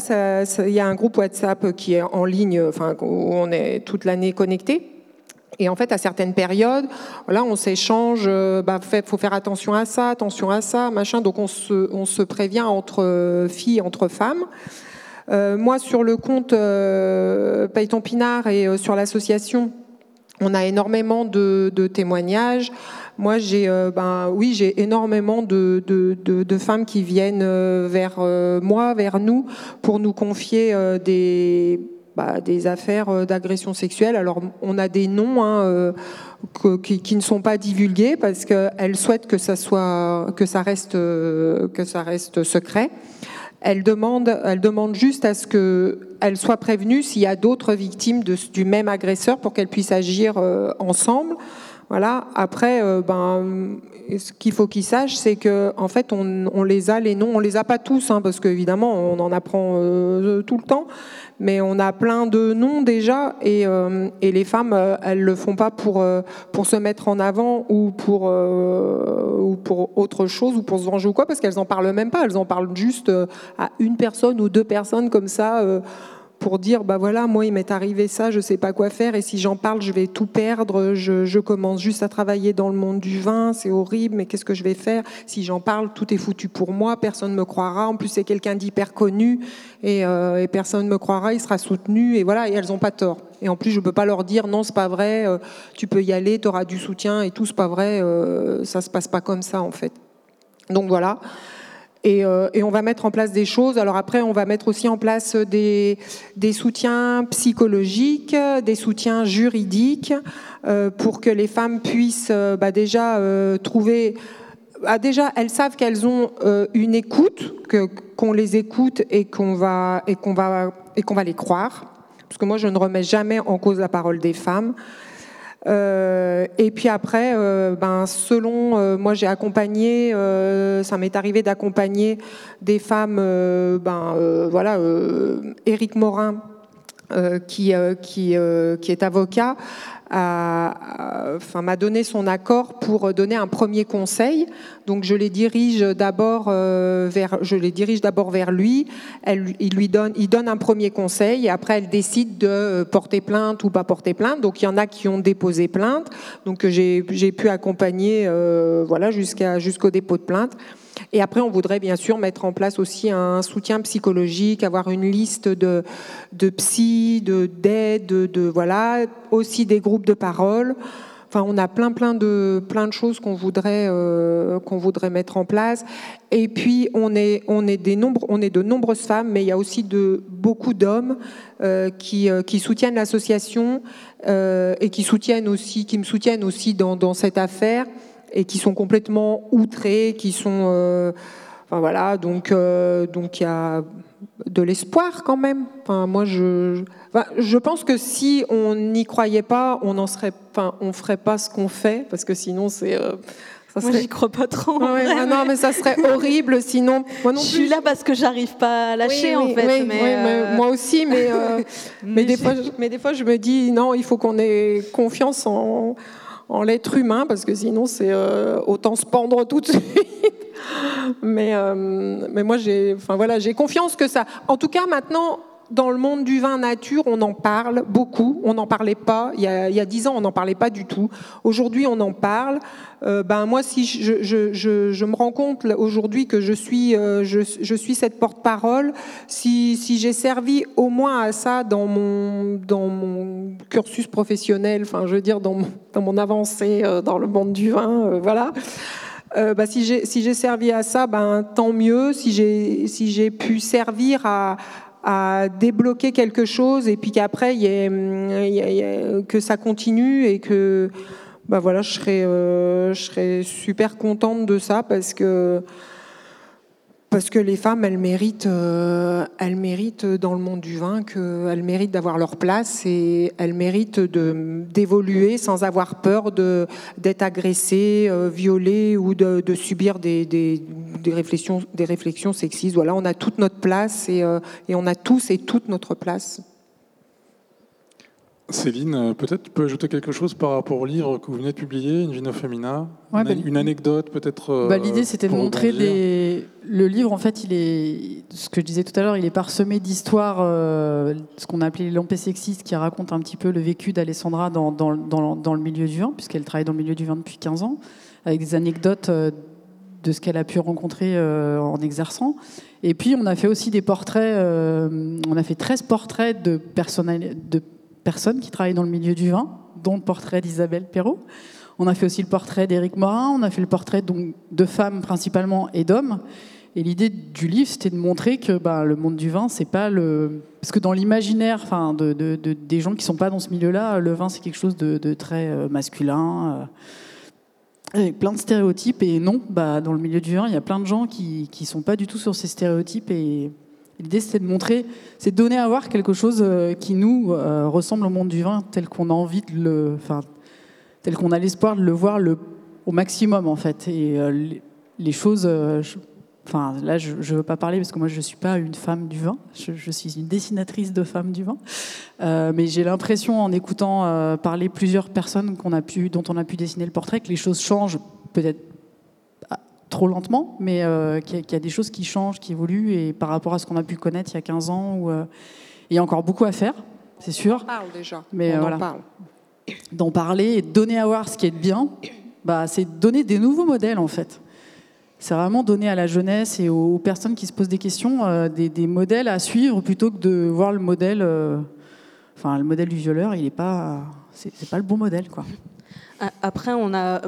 il y a un groupe WhatsApp qui est en ligne, enfin, où on est toute l'année connecté. Et en fait, à certaines périodes, voilà, on s'échange, euh, bah, faut faire attention à ça, attention à ça, machin. Donc on se, prévient entre filles, entre femmes. Euh, moi, sur le compte euh, Payton Pinard et sur l'association, on a énormément de, témoignages. Moi, j'ai, euh, ben, oui, j'ai énormément de, de, femmes qui viennent euh, vers euh, moi, vers nous, pour nous confier des, bah, des affaires d'agression sexuelle. Alors, on a des noms hein, qui, ne sont pas divulgués parce qu'elles souhaitent que ça soit, que ça reste, que ça reste secret. Elles demandent, elles demandent juste à ce qu'elles soient prévenues s'il y a d'autres victimes du même agresseur pour qu'elles puissent agir ensemble. Voilà. Après, euh, ce qu'il faut qu'ils sachent, c'est que en fait, on, les a les noms, on les a pas tous, hein, parce qu'évidemment, on en apprend euh, tout le temps, mais on a plein de noms déjà, et, euh, les femmes, elles le font pas pour pour se mettre en avant ou pour ou pour autre chose ou pour se venger ou quoi, parce qu'elles en parlent même pas, elles en parlent juste à une personne ou deux personnes comme ça pour dire bah voilà moi il m'est arrivé ça je sais pas quoi faire et si j'en parle je vais tout perdre je, commence juste à travailler dans le monde du vin c'est horrible mais qu'est-ce que je vais faire? Si j'en parle tout est foutu pour moi personne me croira en plus c'est quelqu'un d'hyper connu et, euh, personne me croira il sera soutenu et voilà et elles ont pas tort. Et en plus je peux pas leur dire non c'est pas vrai euh, tu peux y aller tu auras du soutien et tout c'est pas vrai euh, ça se passe pas comme ça en fait. Donc voilà euh, et, on va mettre en place des choses. Alors après, on va mettre aussi en place des, des soutiens psychologiques, des soutiens juridiques, euh, pour que les femmes puissent euh, bah, déjà trouver ah, déjà, elles savent qu'elles ont une écoute, qu'on les écoute et qu'on va, et qu'on va, et qu'on va les croire. Parce que moi, je ne remets jamais en cause la parole des femmes. Euh, et puis après, euh, ben, selon, euh, moi j'ai accompagné, ça m'est arrivé d'accompagner des femmes, ben, voilà, Éric Morin, qui, qui, qui est avocat, enfin, m'a donné son accord pour donner un premier conseil. Donc je les dirige d'abord euh, vers, je les dirige d'abord vers lui. Il lui donne, il donne un premier conseil et après elle décide de porter plainte ou pas porter plainte. Donc il y en a qui ont déposé plainte. Donc j'ai pu accompagner, euh, voilà, jusqu'au dépôt de plainte. Et après, on voudrait bien sûr mettre en place aussi un soutien psychologique, avoir une liste de, de psy, de d'aide, de, voilà, aussi des groupes de parole. Enfin, on a plein, plein de, plein de choses qu'on voudrait, euh, qu'on voudrait mettre en place. Et puis, on est, on est des nombres, on est de nombreuses femmes, mais il y a aussi de beaucoup d'hommes euh, qui, euh, qui soutiennent l'association et qui soutiennent aussi, qui me soutiennent aussi dans, dans cette affaire et qui sont complètement outrés, qui sont, euh, enfin voilà, donc euh, donc il y a de l'espoir quand même. Enfin moi je, je pense que si on n'y croyait pas, on en serait, enfin on ferait pas ce qu'on fait parce que sinon c'est euh, ça serait... Moi, j'y crois pas trop. non, mais ça serait horrible sinon. Moi non je suis là parce que j'arrive pas à lâcher, en fait. mais, moi aussi, mais, (laughs) mais, des fois, mais des fois, je me dis, non, il faut qu'on ait confiance en, en l'être humain, parce que sinon, c'est euh, autant se pendre tout de (laughs) suite. mais, euh, mais moi, j'ai enfin, voilà, confiance que ça. En tout cas, maintenant, dans le monde du vin nature, on en parle beaucoup. On n'en parlait pas. Il y a dix ans, on n'en parlait pas du tout. Aujourd'hui, on en parle. Euh, ben moi, si je, me rends compte aujourd'hui que je suis, euh, je, suis cette porte-parole, si, j'ai servi au moins à ça dans mon, dans mon cursus professionnel, enfin, je veux dire, dans mon, dans mon avancée euh, dans le monde du vin, voilà. bah, si j'ai si servi à ça, ben tant mieux. Si j'ai si pu servir à, à débloquer quelque chose et puis qu'après que ça continue et que bah voilà, je serais, euh, je serais super contente de ça parce que parce que les femmes, elles méritent, euh, elles méritent dans le monde du vin qu'elles méritent d'avoir leur place et elles méritent d'évoluer sans avoir peur d'être agressées, euh, violées ou de, subir des, des, réflexions, des réflexions sexistes. Voilà, on a toute notre place et, et on a tous et toute notre place. Céline, euh, peut-être tu peux ajouter quelque chose par rapport au livre que vous venez de publier, Invino Femina? Bah, Une anecdote peut-être euh, bah, L'idée c'était de montrer des... Le livre en fait, il est, ce que je disais tout à l'heure, il est parsemé d'histoires, euh, ce qu'on a appelé les lampées sexistes, qui racontent un petit peu le vécu d'Alessandra dans, dans, dans, le milieu du vin, puisqu'elle travaille dans le milieu du vin depuis 15 ans, avec des anecdotes de ce qu'elle a pu rencontrer en exerçant. Et puis on a fait aussi des portraits, on a fait 13 portraits de, personnels, de personnes qui travaillent dans le milieu du vin, dont le portrait d'Isabelle Perrault. On a fait aussi le portrait d'Éric Morin, on a fait le portrait donc, de femmes principalement et d'hommes. Et l'idée du livre, c'était de montrer que bah, le monde du vin, c'est pas le. Parce que dans l'imaginaire des gens qui sont pas dans ce milieu-là, le vin, c'est quelque chose de, très euh, masculin, euh, avec plein de stéréotypes. Et non, bah, dans le milieu du vin, il y a plein de gens qui ne sont pas du tout sur ces stéréotypes. L'idée, c'est de montrer, c'est de donner à voir quelque chose euh, qui nous euh, ressemble au monde du vin tel qu'on a envie de le, enfin, tel qu'on a l'espoir de le voir le, au maximum en fait. Et euh, les, choses, enfin là, je ne veux pas parler parce que moi, je ne suis pas une femme du vin. Je, suis une dessinatrice de femmes du vin, mais j'ai l'impression, en écoutant parler plusieurs personnes qu'on a pu, dont on a pu dessiner le portrait, que les choses changent peut-être trop lentement, mais euh, qu'il y, a des choses qui changent, qui évoluent, et par rapport à ce qu'on a pu connaître il y a 15 ans, où, euh, il y a encore beaucoup à faire, c'est sûr. On en parle déjà. Mais On voilà. en parle. D'en parler et de donner à voir ce qui est bien, bah, c'est donner des nouveaux modèles en fait. C'est vraiment donner à la jeunesse et aux personnes qui se posent des questions euh, des, des, modèles à suivre plutôt que de voir le modèle. enfin, le modèle du violeur, il est pas, c'est pas le bon modèle quoi. Après, on a,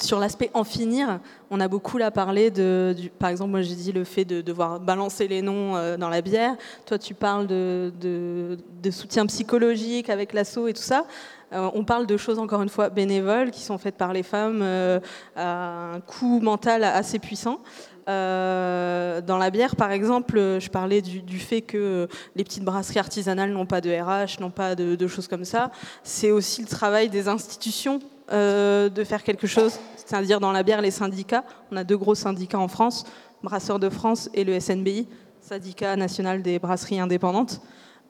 sur l'aspect en finir, on a beaucoup là parlé de, par exemple, moi j'ai dit le fait de devoir balancer les noms dans la bière. Toi, tu parles de, de soutien psychologique avec l'assaut et tout ça. Euh, on parle de choses, encore une fois, bénévoles, qui sont faites par les femmes euh, à un coût mental assez puissant. Euh, dans la bière, par exemple, je parlais du, fait que les petites brasseries artisanales n'ont pas de RH, n'ont pas de, choses comme ça. C'est aussi le travail des institutions de faire quelque chose, c'est-à-dire dans la bière, les syndicats. On a deux gros syndicats en France, Brasseurs de France et le SNBI, syndicat national des brasseries indépendantes.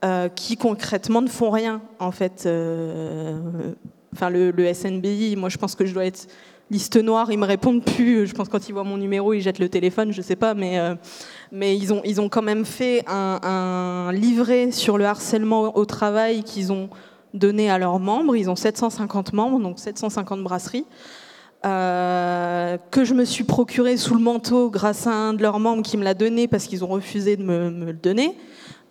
Euh, qui concrètement ne font rien en fait. Euh, enfin, le, SNBI, moi je pense que je dois être liste noire, ils me répondent plus. Je pense quand ils voient mon numéro, ils jettent le téléphone, je sais pas, mais, euh, mais ils, ont, ils ont quand même fait un livret sur le harcèlement au travail qu'ils ont donné à leurs membres. Ils ont 750 membres, donc 750 brasseries. que je me suis procuré sous le manteau grâce à un de leurs membres qui me l'a donné parce qu'ils ont refusé de me, le donner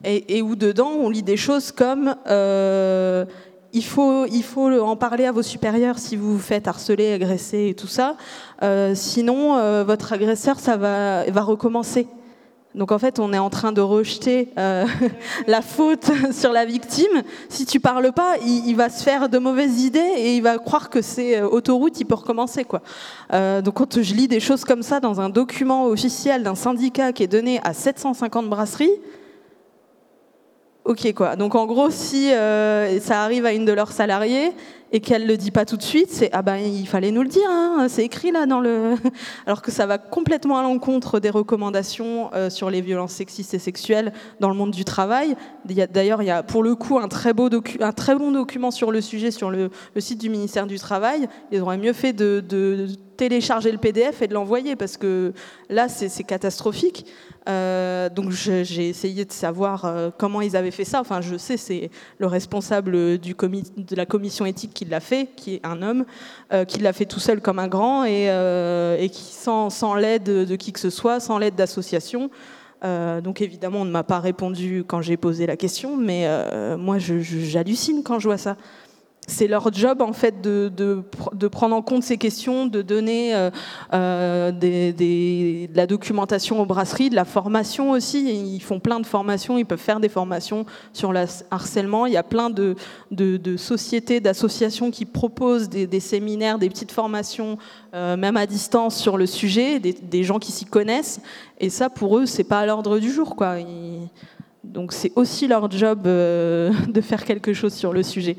et, où dedans on lit des choses comme euh, il, faut, il faut en parler à vos supérieurs si vous vous faites harceler, agresser et tout ça. Euh, sinon, euh, votre agresseur, ça va, va recommencer. Donc en fait, on est en train de rejeter (laughs) la faute (laughs) sur la victime. Si tu parles pas, il, va se faire de mauvaises idées et il va croire que c'est autoroute, il peut recommencer quoi. donc quand je lis des choses comme ça dans un document officiel d'un syndicat qui est donné à 750 brasseries, ok quoi. Donc en gros, si euh, ça arrive à une de leurs salariés et qu'elle le dit pas tout de suite, c'est ah ben il fallait nous le dire, hein, c'est écrit là dans le. (laughs) Alors que ça va complètement à l'encontre des recommandations euh, sur les violences sexistes et sexuelles dans le monde du travail. D'ailleurs, il y a pour le coup un très beau un très bon document sur le sujet sur le, site du ministère du Travail. Ils auraient mieux fait de télécharger le PDF et de l'envoyer parce que là c'est catastrophique. Euh, donc j'ai essayé de savoir euh, comment ils avaient fait ça. Enfin, je sais, c'est le responsable de la commission éthique qui l'a fait, qui est un homme, euh, qui l'a fait tout seul comme un grand et, qui sans, sans l'aide de qui que ce soit, sans l'aide d'associations. donc évidemment, on ne m'a pas répondu quand j'ai posé la question, mais moi, j'hallucine quand je vois ça c'est leur job en fait de, de, prendre en compte ces questions, de donner euh, euh, des, de la documentation aux brasseries, de la formation aussi. Ils font plein de formations, ils peuvent faire des formations sur le harcèlement. Il y a plein de, de sociétés, d'associations qui proposent des, séminaires, des petites formations, euh, même à distance sur le sujet, des, gens qui s'y connaissent. Et ça, pour eux, c'est pas à l'ordre du jour, quoi. donc c'est aussi leur job (laughs) de faire quelque chose sur le sujet.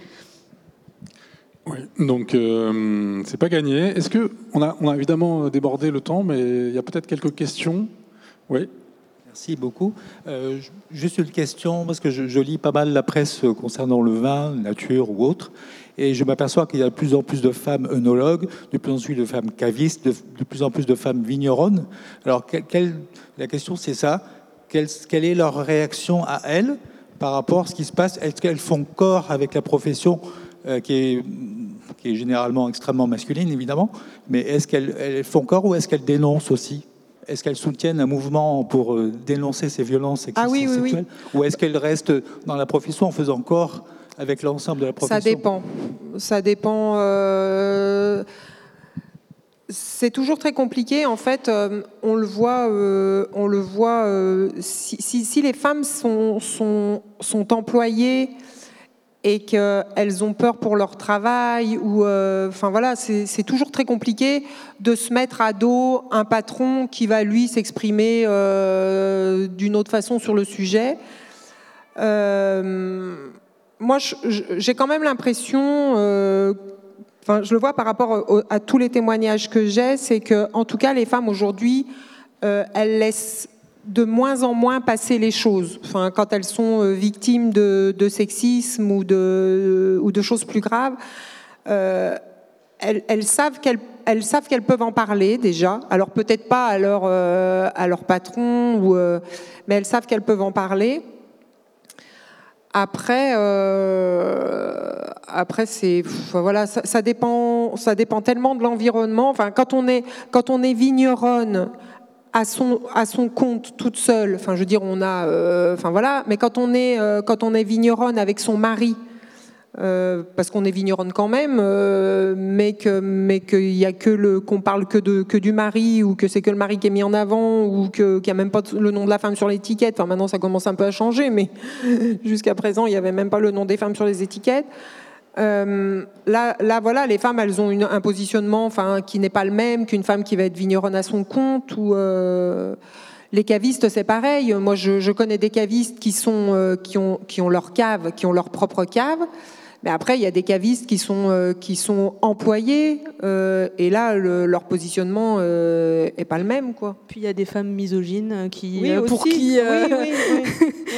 Oui, donc euh, c'est pas gagné. Est-ce que on a, évidemment débordé le temps, mais il y a peut-être quelques questions. Oui. Merci beaucoup. Euh, juste une question, parce que je, lis pas mal la presse concernant le vin, nature ou autre, et je m'aperçois qu'il y a de plus en plus de femmes œnologues, de plus en plus de femmes cavistes, de, plus en plus de femmes vigneronnes. Alors, la question c'est ça, quelle, quelle, est leur réaction à elles par rapport à ce qui se passe? Est-ce qu'elles font corps avec la profession euh, qui est qui est généralement extrêmement masculine, évidemment, mais est-ce qu'elles font corps ou est-ce qu'elles dénoncent aussi? Est-ce qu'elles soutiennent un mouvement pour euh, dénoncer ces violences sexuelles ah oui, oui, Ou est-ce qu'elles restent dans la profession en faisant corps avec l'ensemble de la profession? Ça dépend. Ça dépend. Euh, c'est toujours très compliqué. En fait, euh, on le voit. on le voit. Si, si, les femmes sont, sont, sont employées et qu'elles ont peur pour leur travail ou euh, enfin voilà c'est toujours très compliqué de se mettre à dos un patron qui va lui s'exprimer euh, d'une autre façon sur le sujet. Euh, moi j'ai quand même l'impression enfin je le vois par rapport à tous les témoignages que j'ai c'est que en tout cas les femmes aujourd'hui elles laissent de moins en moins passer les choses. Enfin, quand elles sont euh, victimes de, sexisme ou de, ou de, choses plus graves, euh, elles, savent qu'elles elles savent qu'elles peuvent en parler déjà. Alors peut-être pas à leur, euh, à leur patron, mais elles savent qu'elles peuvent en parler. Après, après c'est voilà, ça, ça, dépend, ça dépend tellement de l'environnement. Enfin, quand on est quand on est vigneronne à son, à son compte toute seule, enfin je veux dire on a, euh, enfin voilà, mais quand on est, euh, quand on est vigneronne avec son mari, euh, parce qu'on est vigneronne quand même, mais que mais qu'il y a que le qu'on parle que de que du mari ou que c'est que le mari qui est mis en avant ou que qu'il n'y a même pas le nom de la femme sur l'étiquette. Enfin maintenant ça commence un peu à changer, mais (laughs) jusqu'à présent il n'y avait même pas le nom des femmes sur les étiquettes. Euh, là, là, voilà, les femmes, elles ont une, un positionnement, enfin, qui n'est pas le même qu'une femme qui va être vigneronne à son compte ou les cavistes, c'est pareil. Moi, je, je, connais des cavistes qui sont qui ont qui ont leur cave, qui ont leur propre cave. Mais après, il y a des cavistes qui sont, euh, qui sont employés, euh, et là, leur positionnement euh, est pas le même. Quoi. Puis il y a des femmes misogynes qui, pour qui,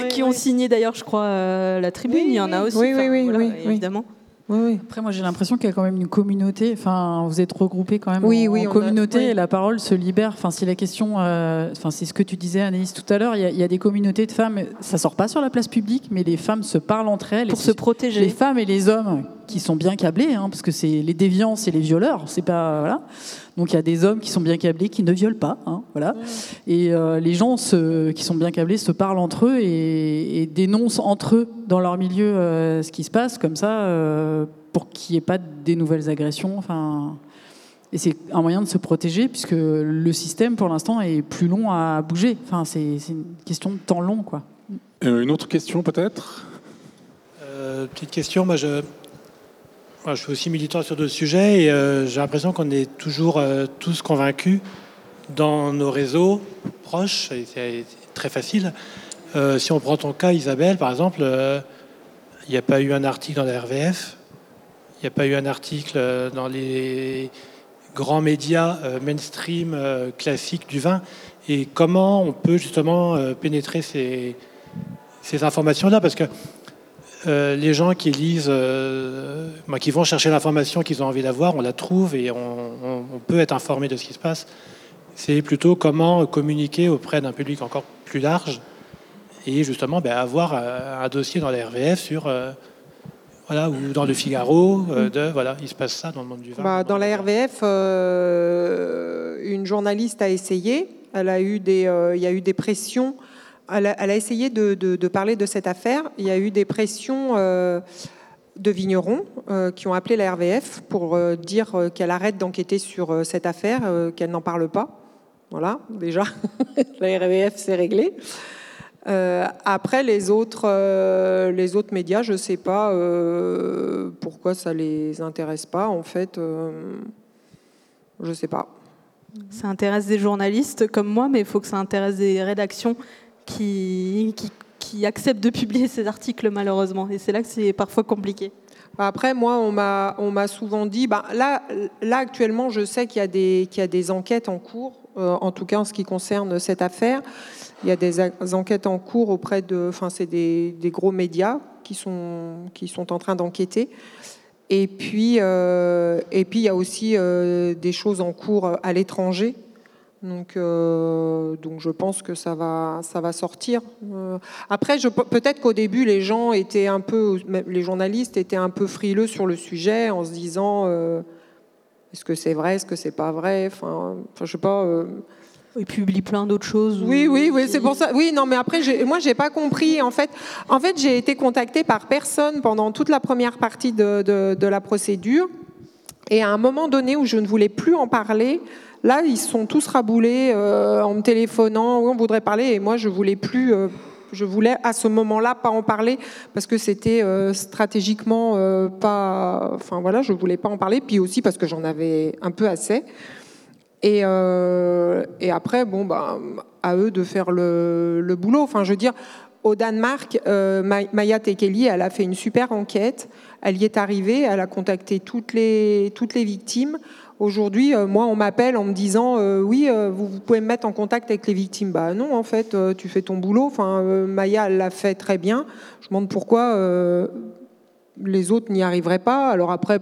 qui ont signé d'ailleurs, je crois, la tribune. il y en a aussi, oui, oui, évidemment. Après, moi, j'ai l'impression qu'il y a quand même une communauté. Enfin, vous êtes regroupés quand même oui, en, oui, communauté et la parole se libère. Enfin, si la question, euh, enfin, c'est ce que tu disais, Anaïs, tout à l'heure, il, y, a des communautés de femmes. Ça sort pas sur la place publique, mais les femmes se parlent entre elles pour se protéger. Les femmes et les hommes qui sont bien câblés, hein, parce que c'est les déviants, c'est les violeurs. C'est pas voilà. Donc il y a des hommes qui sont bien câblés, qui ne violent pas, hein, voilà. Et euh, les gens qui sont bien câblés se parlent entre eux et, dénoncent entre eux dans leur milieu euh, ce qui se passe, comme ça, euh, pour qu'il n'y ait pas des nouvelles agressions. Enfin, et c'est un moyen de se protéger puisque le système, pour l'instant, est plus long à bouger. Enfin, c'est une question de temps long, quoi. une autre question, peut-être? petite question, moi je je suis aussi militant sur d'autres sujets et euh, j'ai l'impression qu'on est toujours euh, tous convaincus dans nos réseaux proches, c'est très facile. Euh, si on prend ton cas, Isabelle, par exemple, il n'y a pas eu un article dans la RVF, il n'y a pas eu un article dans les grands médias mainstream classiques du vin. Et comment on peut justement pénétrer ces, ces informations-là? Parce que euh, les gens qui lisent, euh, qui vont chercher l'information qu'ils ont envie d'avoir, on la trouve et on, peut être informé de ce qui se passe. C'est plutôt comment communiquer auprès d'un public encore plus large et justement ben, avoir euh, un dossier dans la RVF sur voilà, ou dans le Figaro, de voilà, il se passe ça dans le monde du vin. Bah, dans la RVF, une journaliste a essayé. Elle a eu des, il y a eu des pressions elle a, essayé de, parler de cette affaire. Il y a eu des pressions euh, de vignerons euh, qui ont appelé la RVF pour euh, dire qu'elle arrête d'enquêter sur cette affaire, qu'elle n'en parle pas. Voilà, déjà, (laughs) la RVF s'est réglée. après, les autres, les autres médias, je ne sais pas pourquoi ça ne les intéresse pas. En fait, je ne sais pas. Ça intéresse des journalistes comme moi, mais il faut que ça intéresse des rédactions qui, qui, acceptent de publier ces articles malheureusement. Et c'est là que c'est parfois compliqué. Après, moi, on m'a, souvent dit, bah, là, là, actuellement, je sais qu'il y a des, y a des enquêtes en cours, euh, en tout cas en ce qui concerne cette affaire. Il y a des enquêtes en cours auprès de, enfin, c'est des, des, gros médias qui sont, qui sont en train d'enquêter. Et puis, euh, et puis, il y a aussi euh, des choses en cours à l'étranger donc, euh, donc je pense que ça va, ça va sortir. Euh, après, peut-être qu'au début, les gens étaient un peu, les journalistes étaient un peu frileux sur le sujet, en se disant euh, est-ce que c'est vrai, est-ce que c'est pas vrai. Enfin, enfin, je sais pas. Ils publient plein d'autres choses. Oui, oui, oui, c'est pour ça. Oui, non, mais après, moi, j'ai pas compris. En fait, en fait, j'ai été contactée par personne pendant toute la première partie de, de, de la procédure, et à un moment donné où je ne voulais plus en parler. Là, ils sont tous raboulés euh, en me téléphonant. on voudrait parler. Et moi, je voulais plus. Euh, je voulais à ce moment-là pas en parler parce que c'était euh, stratégiquement pas. Enfin voilà, je voulais pas en parler. Puis aussi parce que j'en avais un peu assez. Et, et après, bon, bah, à eux de faire le, le boulot. Enfin, je veux dire, au Danemark, Maya Tekeli, elle a fait une super enquête. Elle y est arrivée. Elle a contacté toutes les toutes les victimes. Aujourd'hui, euh, moi, on m'appelle en me disant euh, oui, euh, vous, pouvez me mettre en contact avec les victimes. Bah non, en fait, tu fais ton boulot. Enfin, Maya l'a fait très bien. Je me demande pourquoi les autres n'y arriveraient pas. Alors après,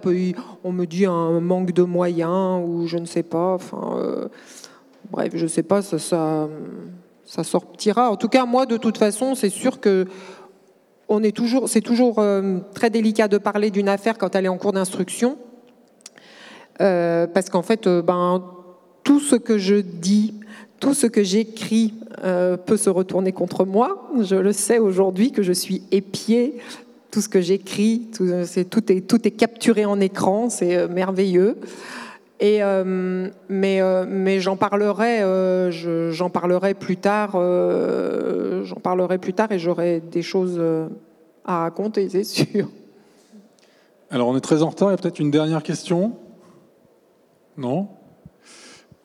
on me dit un manque de moyens ou je ne sais pas. Enfin, bref, je ne sais pas. Ça, ça, sortira. En tout cas, moi, de toute façon, c'est sûr que on est toujours. C'est toujours très délicat de parler d'une affaire quand elle est en cours d'instruction. Euh, parce qu'en fait, euh, ben, tout ce que je dis, tout ce que j'écris euh, peut se retourner contre moi. Je le sais aujourd'hui que je suis épiée tout ce que j'écris, tout, est, tout est capturé en écran, c'est merveilleux. Et, mais mais j'en parlerai, j'en parlerai plus tard. j'en parlerai plus tard et j'aurai des choses à raconter, c'est sûr. Alors on est très en retard, il y a peut-être une dernière question Non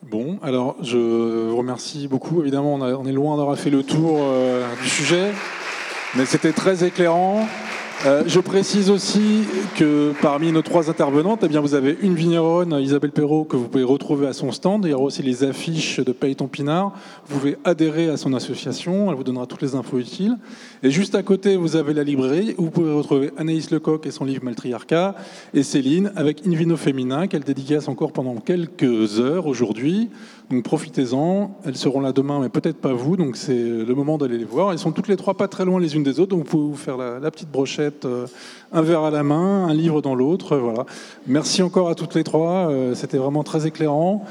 Bon, alors je vous remercie beaucoup. Évidemment, on, est loin d'avoir fait le tour euh, du sujet, mais c'était très éclairant. Euh, je précise aussi que parmi nos trois intervenantes, eh bien, vous avez une vigneronne, Isabelle Perrault, que vous pouvez retrouver à son stand. Il y aura aussi les affiches de Payton Pinard. Vous pouvez adhérer à son association, elle vous donnera toutes les infos utiles. Et juste à côté, vous avez la librairie où vous pouvez retrouver Anaïs Lecoq et son livre Maltriarcat, et Céline avec Invino Féminin, qu'elle dédicace encore pendant quelques heures aujourd'hui. Donc profitez-en, elles seront là demain, mais peut-être pas vous, donc c'est le moment d'aller les voir. Elles sont toutes les trois pas très loin les unes des autres, donc vous pouvez vous faire la, petite brochette, euh, un verre à la main, un livre dans l'autre. Voilà. Merci encore à toutes les trois, euh, c'était vraiment très éclairant.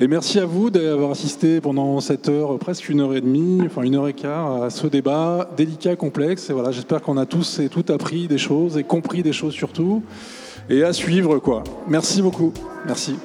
Et merci à vous d'avoir assisté pendant cette heure, presque une heure et demie, enfin une heure et quart, à ce débat délicat, complexe. Et voilà, j'espère qu'on a tous et toutes appris des choses et compris des choses surtout. Et à suivre, quoi. Merci beaucoup. Merci.